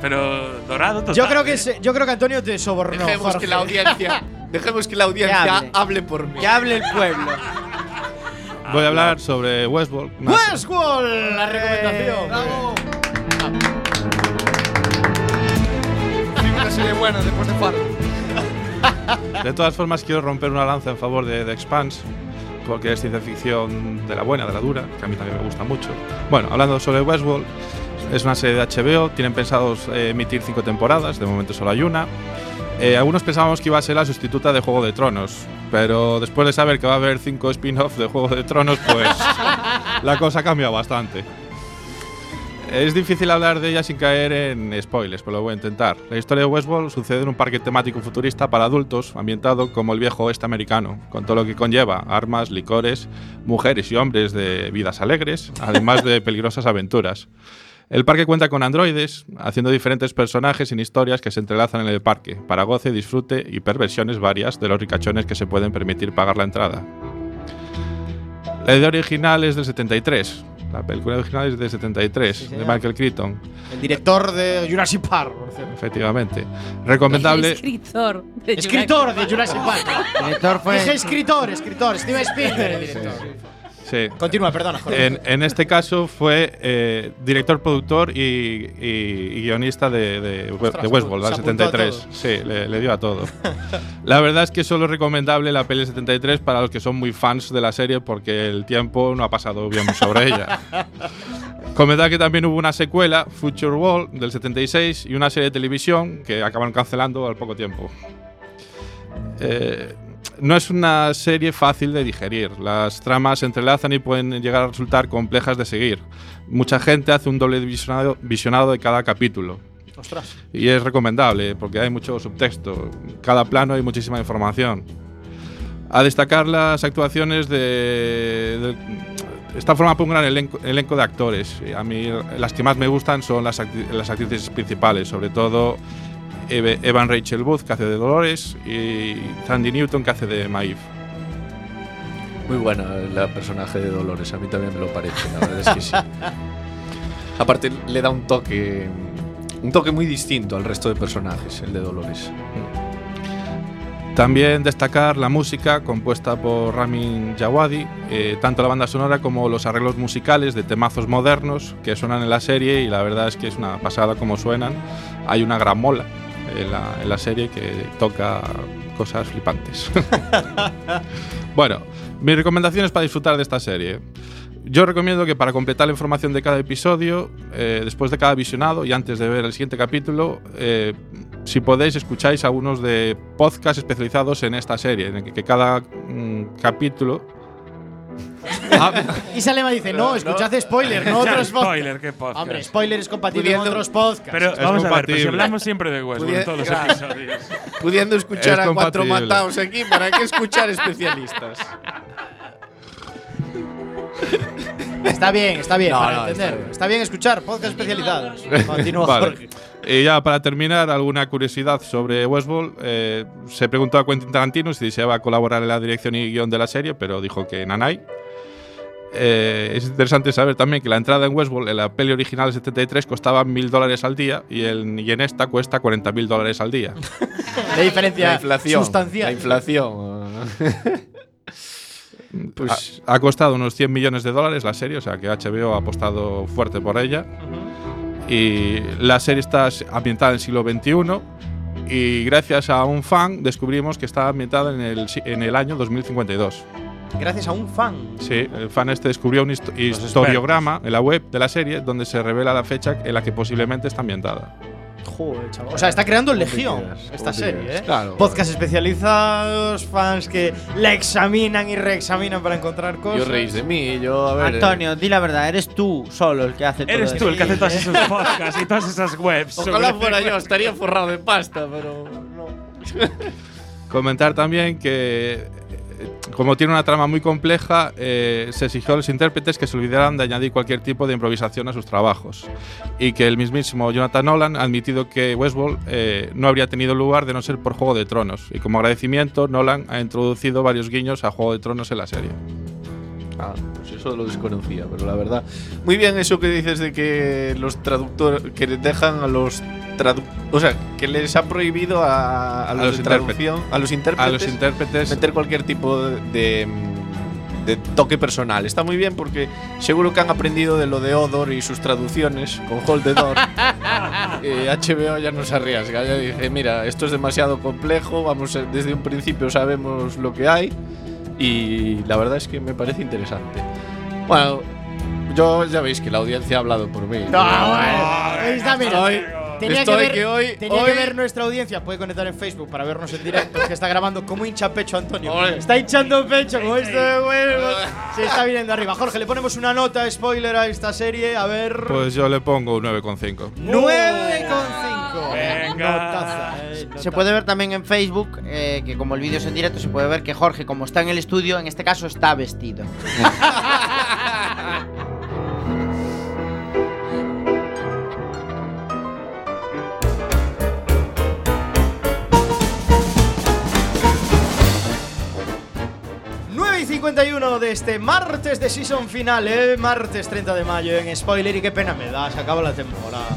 [SPEAKER 6] pero dorado total.
[SPEAKER 2] Yo creo que
[SPEAKER 6] ¿eh?
[SPEAKER 2] se- yo creo que Antonio te sobornó.
[SPEAKER 8] Dejemos
[SPEAKER 2] Jorge.
[SPEAKER 8] que la audiencia, <laughs> dejemos que la audiencia
[SPEAKER 3] Que hable.
[SPEAKER 8] hable. por mí.
[SPEAKER 3] Que hable el pueblo.
[SPEAKER 13] Voy a hablar sobre Westworld. se-
[SPEAKER 2] Westworld, la recomendación.
[SPEAKER 5] Una serie buena después de Fargo.
[SPEAKER 13] De todas formas, quiero romper una lanza en favor de The Expanse, porque es ciencia ficción de la buena, de la dura, que a mí también me gusta mucho. Bueno, hablando sobre Westworld, es una serie de HBO, tienen pensados eh, emitir cinco temporadas, de momento solo hay una. Eh, algunos pensábamos que iba a ser la sustituta de Juego de Tronos, pero después de saber que va a haber cinco spin-offs de Juego de Tronos, pues <laughs> la cosa cambia bastante. Es difícil hablar de ella sin caer en spoilers, pero lo voy a intentar. La historia de Westworld sucede en un parque temático futurista para adultos, ambientado como el viejo oeste americano, con todo lo que conlleva armas, licores, mujeres y hombres de vidas alegres, además de peligrosas aventuras. El parque cuenta con androides, haciendo diferentes personajes en historias que se entrelazan en el parque, para goce, disfrute y perversiones varias de los ricachones que se pueden permitir pagar la entrada. La idea original es del 73. La película original es del 73,
[SPEAKER 2] Sí,
[SPEAKER 13] de. Michael Crichton.
[SPEAKER 2] El director de Jurassic Park, por cierto.
[SPEAKER 13] Efectivamente. Recomendable.
[SPEAKER 7] Escritor. de
[SPEAKER 2] Escritor de
[SPEAKER 7] Jurassic
[SPEAKER 2] Park.
[SPEAKER 3] Director fue.
[SPEAKER 2] Dije escritor, escritor. Steven Spielberg, el director.
[SPEAKER 13] Sí.
[SPEAKER 2] Continúa, perdona, Jorge.
[SPEAKER 13] En, en este caso fue eh, director, productor y, y- y guionista de, de, We-
[SPEAKER 2] Ostras,
[SPEAKER 13] de Westworld, al
[SPEAKER 2] apuntó a
[SPEAKER 13] 73.
[SPEAKER 2] todo.
[SPEAKER 13] Sí, le, le dio a todo. la verdad es que solo es recomendable la peli del 73 para los que son muy fans de la serie porque el tiempo no ha pasado bien sobre ella. <laughs> Comentar que también hubo una secuela, Future World, del 76, y una serie de televisión que acabaron cancelando al poco tiempo. Eh, no es una serie fácil de digerir. Las tramas se entrelazan y pueden llegar a resultar complejas de seguir. Mucha gente hace un doble visionado, visionado de cada capítulo.
[SPEAKER 2] Ostras.
[SPEAKER 13] Y es recomendable porque hay mucho subtexto. Cada plano hay muchísima información. A destacar las actuaciones de. de- está formada por un gran elenco, elenco de actores. A mí las que más me gustan son las, acti- las actrices principales, sobre todo Evan Rachel Wood, que hace de Dolores, y Sandy Newton, que hace de Maeve.
[SPEAKER 8] Muy buena la personaje de Dolores, a mí también me lo parece, la verdad es que sí. <laughs> Aparte le da un toque un toque muy distinto al resto de personajes, el de Dolores.
[SPEAKER 13] También destacar la música compuesta por Ramin Djawadi, eh, tanto la banda sonora como los arreglos musicales de temazos modernos que suenan en la serie y la verdad es que es una pasada como suenan. Hay una gran mola en la, serie que toca cosas flipantes. <laughs> bueno, mis recomendaciones para disfrutar de esta serie. Yo recomiendo que para completar la información de cada episodio, eh, después de cada visionado y antes de ver el siguiente capítulo, eh, si podéis escucháis algunos de podcasts especializados en esta serie, en el que, que cada mm, capítulo... <laughs>
[SPEAKER 2] Y Salema dice, no, escuchad spoiler, no <laughs> otros podcasts.
[SPEAKER 6] Spoiler, qué podcast.
[SPEAKER 2] Hombre, spoiler es compatible
[SPEAKER 8] Pudiendo-
[SPEAKER 2] con otros podcasts.
[SPEAKER 6] Pero
[SPEAKER 13] Es
[SPEAKER 6] vamos a ver,
[SPEAKER 13] compatible.
[SPEAKER 6] hablamos siempre de Westworld en todos los episodios. <laughs>
[SPEAKER 8] Pudiendo escuchar
[SPEAKER 13] Es
[SPEAKER 8] a cuatro matados aquí, ¿para qué escuchar especialistas?
[SPEAKER 2] Está bien, está bien,
[SPEAKER 8] No,
[SPEAKER 2] para
[SPEAKER 8] no, está
[SPEAKER 2] entender.
[SPEAKER 8] bien.
[SPEAKER 2] Está bien escuchar podcasts especializados. Continúa,
[SPEAKER 13] Vale.
[SPEAKER 2] Jorge.
[SPEAKER 13] Y ya para terminar, alguna curiosidad sobre Westworld. Eh, se preguntó a Quentin Tarantino si deseaba colaborar en la dirección y guion de la serie, pero dijo que Nanay. eh, es interesante saber también que la entrada en Westworld, en la peli original del 73, costaba mil dólares al día y, el, y en esta cuesta 40 mil dólares al día. <laughs>
[SPEAKER 2] De diferencia
[SPEAKER 8] La inflación.
[SPEAKER 2] sustancial.
[SPEAKER 8] La inflación. <laughs>
[SPEAKER 13] Pues ha, ha costado unos 100 millones de dólares la serie, o sea que HBO ha apostado fuerte por ella. Y la serie está ambientada en el siglo XXI y gracias a un fan descubrimos que está ambientada en el, en el año 2052.
[SPEAKER 2] Gracias a un fan.
[SPEAKER 13] Sí, el fan este descubrió un histo- historiograma en la web de la serie donde se revela la fecha en la que posiblemente está ambientada.
[SPEAKER 2] Joder, chaval. O sea, está creando legión esta serie. ¿eh?
[SPEAKER 8] Claro.
[SPEAKER 2] Podcast especializados, fans que la examinan y reexaminan para encontrar cosas.
[SPEAKER 8] Yo reís de mí, yo a ver. eh,
[SPEAKER 3] Antonio, di la verdad, eres tú solo el que hace todo
[SPEAKER 6] Eres tú el que hace todos esos podcasts y todas esas webs.
[SPEAKER 8] Ojalá fuera yo, estaría forrado de pasta, pero no. <laughs>
[SPEAKER 13] Comentar también que, eh, como tiene una trama muy compleja, eh, se exigió a los intérpretes que se olvidaran de añadir cualquier tipo de improvisación a sus trabajos. Y que el mismísimo Jonathan Nolan ha admitido que Westworld eh, no habría tenido lugar de no ser por Juego de Tronos. Y como agradecimiento, Nolan ha introducido varios guiños a Juego de Tronos en la serie.
[SPEAKER 8] Ah, pues eso lo desconocía, pero la verdad. Muy bien eso que dices de que los traductores. que dejan a los O sea, que les ha prohibido a, a los,
[SPEAKER 13] los
[SPEAKER 8] de
[SPEAKER 13] intérpretes.
[SPEAKER 8] traducción, a los intérpretes.
[SPEAKER 13] A los intérpretes.
[SPEAKER 8] meter cualquier tipo de, de, toque personal. Está muy bien porque seguro que han aprendido de lo de Odor y sus traducciones con Hold the Door. <laughs> Eh, HBO ya no se arriesga, ya dice, mira, esto es demasiado complejo, vamos a- desde un principio sabemos lo que hay y la verdad es que me parece interesante. Bueno, yo ya veis que la audiencia ha hablado por mí.
[SPEAKER 2] Bueno. Ahí está, mira.
[SPEAKER 8] Estoy-
[SPEAKER 2] Tenía,
[SPEAKER 8] estoy
[SPEAKER 2] que ver,
[SPEAKER 8] que hoy-
[SPEAKER 2] tenía
[SPEAKER 8] hoy-
[SPEAKER 2] que ver nuestra audiencia. Puede conectar en Facebook para vernos en directo. que está grabando como hincha pecho Antonio. Está hinchando pecho como esto de huevos. Se está viniendo arriba. Jorge, le ponemos una nota spoiler a esta serie. A ver.
[SPEAKER 13] Pues yo le pongo un 9,5.
[SPEAKER 2] 9,5.
[SPEAKER 6] Venga.
[SPEAKER 2] Notaza,
[SPEAKER 3] Se puede ver también en Facebook, eh, que como el vídeo es en directo, se puede ver que Jorge, como está en el estudio, en este caso está vestido. <laughs>
[SPEAKER 2] 51 de este martes de season final, eh, martes 30 de mayo en spoiler y qué pena me da, se acaba la temporada.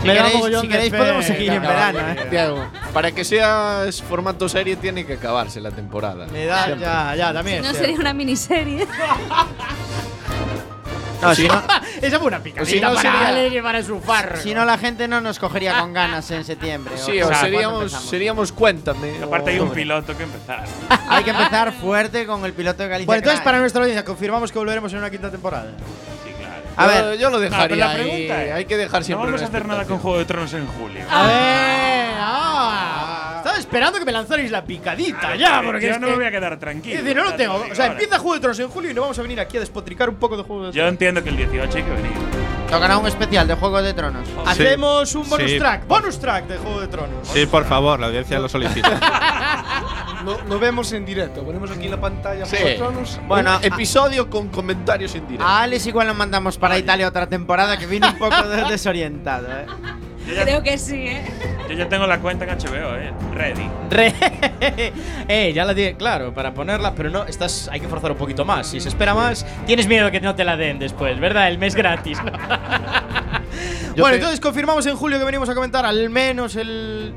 [SPEAKER 3] Si
[SPEAKER 2] Me
[SPEAKER 3] queréis,
[SPEAKER 2] mogollón
[SPEAKER 3] si queréis podemos seguir en verano, ¿eh?
[SPEAKER 8] Tiago, para que seas formato serie tiene que acabarse la temporada.
[SPEAKER 2] Me da,
[SPEAKER 8] Siempre.
[SPEAKER 2] ya, ya, también.
[SPEAKER 7] No
[SPEAKER 2] es
[SPEAKER 7] sería una miniserie. <laughs>
[SPEAKER 3] No, si no,
[SPEAKER 2] Esa fue una picadita
[SPEAKER 8] Si no
[SPEAKER 2] para
[SPEAKER 8] sería-
[SPEAKER 2] para su farro.
[SPEAKER 3] si no, la gente no nos cogería con ganas en septiembre.
[SPEAKER 8] Sí,
[SPEAKER 3] o-
[SPEAKER 8] o
[SPEAKER 3] sea, ¿cuándo
[SPEAKER 8] seríamos, seríamos cuéntame.
[SPEAKER 6] Aparte hay un piloto que empezar. <laughs>
[SPEAKER 3] Hay que empezar fuerte con el piloto de Galicia.
[SPEAKER 2] Bueno, entonces para nuestra audiencia, confirmamos que volveremos en una quinta temporada.
[SPEAKER 6] Sí, claro.
[SPEAKER 3] A ver,
[SPEAKER 8] yo lo
[SPEAKER 6] Ah, pero
[SPEAKER 8] dejaría ahí.
[SPEAKER 6] es,
[SPEAKER 8] Hay que dejar
[SPEAKER 6] No
[SPEAKER 8] siempre.
[SPEAKER 6] vamos a hacer nada con. Juego de Tronos en julio.
[SPEAKER 2] A ver, ah, estaba esperando que me lanzarais la picadita ya, porque
[SPEAKER 6] yo
[SPEAKER 2] es
[SPEAKER 6] no
[SPEAKER 2] que-
[SPEAKER 6] me voy a quedar
[SPEAKER 2] Es
[SPEAKER 6] tranquilo.
[SPEAKER 2] decir, no lo tengo. O sea, empieza Juego de Tronos en julio y no vamos a venir aquí a despotricar un poco de Juego de
[SPEAKER 6] Yo
[SPEAKER 2] Tronos.
[SPEAKER 6] entiendo que el 18 hay que venir.
[SPEAKER 3] tocará un especial de Juego de Tronos.
[SPEAKER 2] Hacemos un bonus
[SPEAKER 13] Sí.
[SPEAKER 2] track, bonus track de Juego de Tronos.
[SPEAKER 13] Sí, por favor, la audiencia lo solicita. <laughs>
[SPEAKER 5] Lo, lo vemos en directo. Ponemos aquí en la pantalla
[SPEAKER 8] Sí.
[SPEAKER 5] Juego de Tronos.
[SPEAKER 3] Bueno,
[SPEAKER 8] Un episodio con comentarios en directo.
[SPEAKER 3] A Alex igual lo mandamos para Italia otra temporada que vino un poco de- <laughs> desorientado, ¿eh?
[SPEAKER 7] Creo que sí, ¿eh?
[SPEAKER 6] Yo ya tengo la cuenta en HBO, eh. Ready.
[SPEAKER 2] Re- <laughs> eh, ya la di, claro, para ponerla, pero no, estás, hay que forzar un poquito más. Si se espera más, tienes miedo de que no te la den después, ¿verdad? El mes gratis. ¿no? <laughs> bueno, entonces confirmamos en julio que venimos a comentar al menos el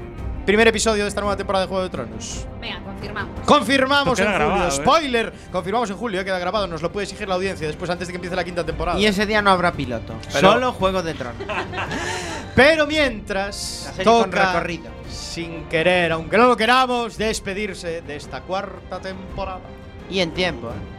[SPEAKER 2] primer episodio de esta nueva temporada de Juego de Tronos.
[SPEAKER 7] Venga, confirmamos.
[SPEAKER 2] Confirmamos en julio.
[SPEAKER 6] grabado, ¿eh?
[SPEAKER 2] Spoiler. Confirmamos en julio, ya queda grabado. Nos lo puede exigir la audiencia después, antes de que empiece la quinta temporada.
[SPEAKER 3] Y ese día no habrá piloto.
[SPEAKER 2] Pero-
[SPEAKER 3] Solo Juego de Tronos. <laughs>
[SPEAKER 2] Pero mientras toca,
[SPEAKER 3] recorrido.
[SPEAKER 2] sin querer, aunque no lo queramos, despedirse de esta cuarta temporada.
[SPEAKER 3] Y en tiempo, ¿eh?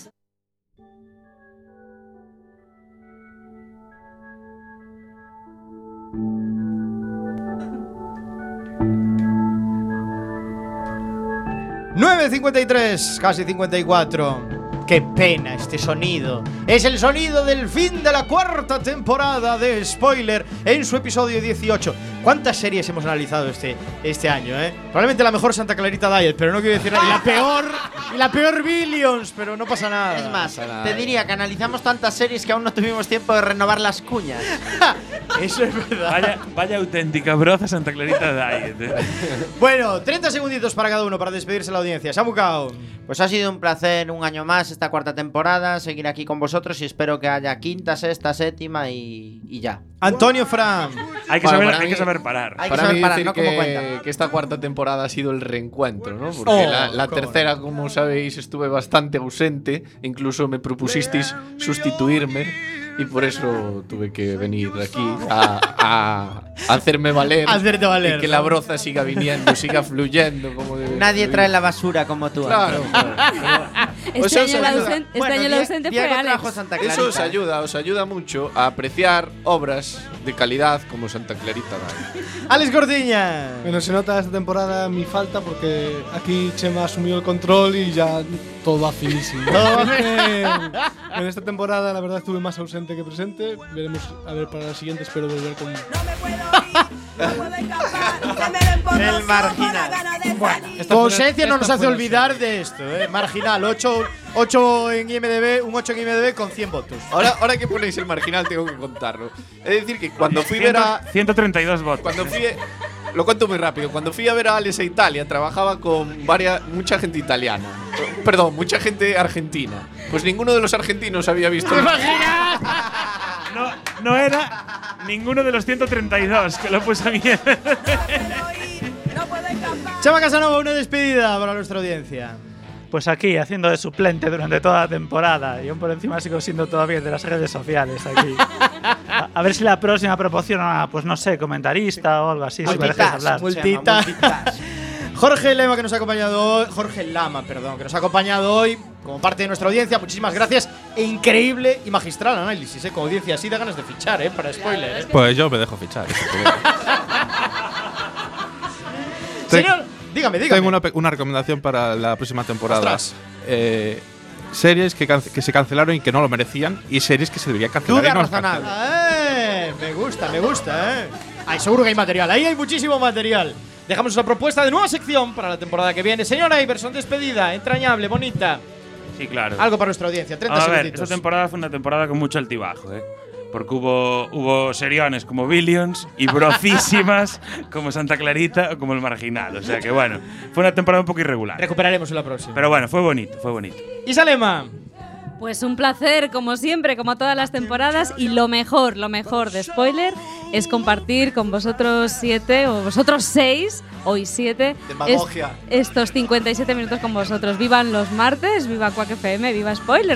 [SPEAKER 2] ¡9.53! Casi 54. Qué pena este sonido. Es el sonido del fin de la cuarta temporada de Spoiler en su episodio 18. ¿Cuántas series hemos analizado este, este año, eh? Probablemente la mejor Santa Clarita Diet, pero no quiero decir nada. Y la peor, y la peor Billions, pero no pasa nada.
[SPEAKER 3] Es más,
[SPEAKER 2] nada.
[SPEAKER 3] te diría que analizamos tantas series que aún no tuvimos tiempo de renovar las cuñas. <laughs>
[SPEAKER 2] Eso es verdad.
[SPEAKER 6] Vaya, vaya auténtica broza Santa Clarita Diet. eh.
[SPEAKER 2] Bueno, 30 segunditos para cada uno para despedirse de la audiencia. Samucao.
[SPEAKER 3] Pues ha sido un placer un año más esta cuarta temporada, seguir aquí con vosotros y espero que haya quinta, sexta, séptima y, y ya.
[SPEAKER 2] Antonio Fran.
[SPEAKER 6] Hay que, saber, hay que saber parar.
[SPEAKER 3] Hay que
[SPEAKER 8] Para
[SPEAKER 3] saber
[SPEAKER 8] mí
[SPEAKER 3] parar,
[SPEAKER 8] decir
[SPEAKER 3] ¿no? Como
[SPEAKER 8] que,
[SPEAKER 3] cuenta.
[SPEAKER 8] que esta cuarta temporada ha sido el reencuentro, ¿no? Porque
[SPEAKER 2] Oh,
[SPEAKER 8] la, la
[SPEAKER 2] cómo
[SPEAKER 8] tercera, como sabéis, estuve bastante ausente. Incluso me propusisteis sustituirme y por eso tuve que venir aquí a, a hacerme valer.
[SPEAKER 2] Hacerte valer,
[SPEAKER 8] Y que
[SPEAKER 2] ¿no?
[SPEAKER 8] la broza siga viniendo, siga fluyendo. Como debe
[SPEAKER 3] Nadie
[SPEAKER 8] fluir.
[SPEAKER 3] trae la basura como tú.
[SPEAKER 8] Claro.
[SPEAKER 7] Este
[SPEAKER 8] Pues
[SPEAKER 7] año ausen- este
[SPEAKER 3] Bueno,
[SPEAKER 7] año el ausente fue Alex.
[SPEAKER 3] Santa Clarita.
[SPEAKER 8] Eso os ayuda, os ayuda mucho a apreciar obras de calidad como Santa Clarita. <laughs>
[SPEAKER 2] Alex Gordiña.
[SPEAKER 5] Bueno, se nota esta temporada mi falta porque aquí Chema asumió el control y ya todo va finísimo. <laughs>
[SPEAKER 2] Todo va <laughs>
[SPEAKER 5] en esta temporada la verdad estuve más ausente que presente. Veremos a ver para la siguiente espero volver con
[SPEAKER 3] El marginal.
[SPEAKER 2] Bueno, ausencia no nos hace olvidar de esto, ¿eh? Marginal, 8, 8 en IMDB, un 8 en IMDB con 100 votos.
[SPEAKER 8] Ahora, ahora que ponéis el marginal, tengo que contarlo. Es decir, que cuando fui a ver a.
[SPEAKER 6] 132 votos.
[SPEAKER 8] Cuando fui. Lo cuento muy rápido. Cuando fui a ver a Alex a Italia, trabajaba con varias, mucha gente italiana. Perdón, mucha gente argentina. Pues ninguno de los argentinos había visto. <laughs>
[SPEAKER 6] No, no era ninguno de los 132 que lo puse a mí. <laughs>
[SPEAKER 2] Chama Casanova, una despedida para nuestra audiencia.
[SPEAKER 10] Pues aquí, haciendo de suplente durante toda la temporada. Y aún por encima sigo siendo todavía de las redes sociales aquí. A, <laughs> a ver si la próxima proporciona, pues no sé, comentarista o algo así. Si me dejáis hablar.
[SPEAKER 2] multitask. Jorge Lema que nos ha acompañado hoy, Jorge Lama, perdón, que nos ha acompañado hoy como parte de nuestra audiencia. Muchísimas gracias. E increíble y magistral análisis, ¿eh? Con audiencia así da ganas de fichar, ¿eh? Para spoiler. ¿eh?
[SPEAKER 13] Pues yo me dejo fichar. <laughs>
[SPEAKER 2] Señor, dígame, dígame.
[SPEAKER 13] Tengo una, una recomendación para la próxima temporada. Eh, series que, que se cancelaron y que no lo merecían y series que se deberían cancelar.
[SPEAKER 3] Duda
[SPEAKER 13] no
[SPEAKER 3] razonable.
[SPEAKER 2] Eh, me gusta, me gusta, ¿eh? Ay, seguro que hay material. Ahí hay muchísimo material. Dejamos una propuesta de nueva sección para la temporada que viene. Señora Iverson, despedida, entrañable, bonita.
[SPEAKER 6] Sí, claro.
[SPEAKER 2] Algo para nuestra audiencia. 30
[SPEAKER 6] a ver, esta temporada fue una temporada con mucho altibajo, ¿eh? Porque hubo, hubo seriones como Billions y brocísimas <laughs> como Santa Clarita o como El Marginal. O sea que bueno, fue una temporada un poco irregular.
[SPEAKER 2] Recuperaremos en la próxima.
[SPEAKER 6] Pero bueno, fue bonito, fue bonito.
[SPEAKER 2] Isalema.
[SPEAKER 7] Pues un placer, como siempre, como todas las temporadas. Y lo mejor, lo mejor de spoiler es compartir con vosotros siete o vosotros seis, hoy siete,
[SPEAKER 8] Demagogia.
[SPEAKER 7] es- estos 57 minutos con vosotros. Vivan los martes, viva Quack FM, viva spoiler.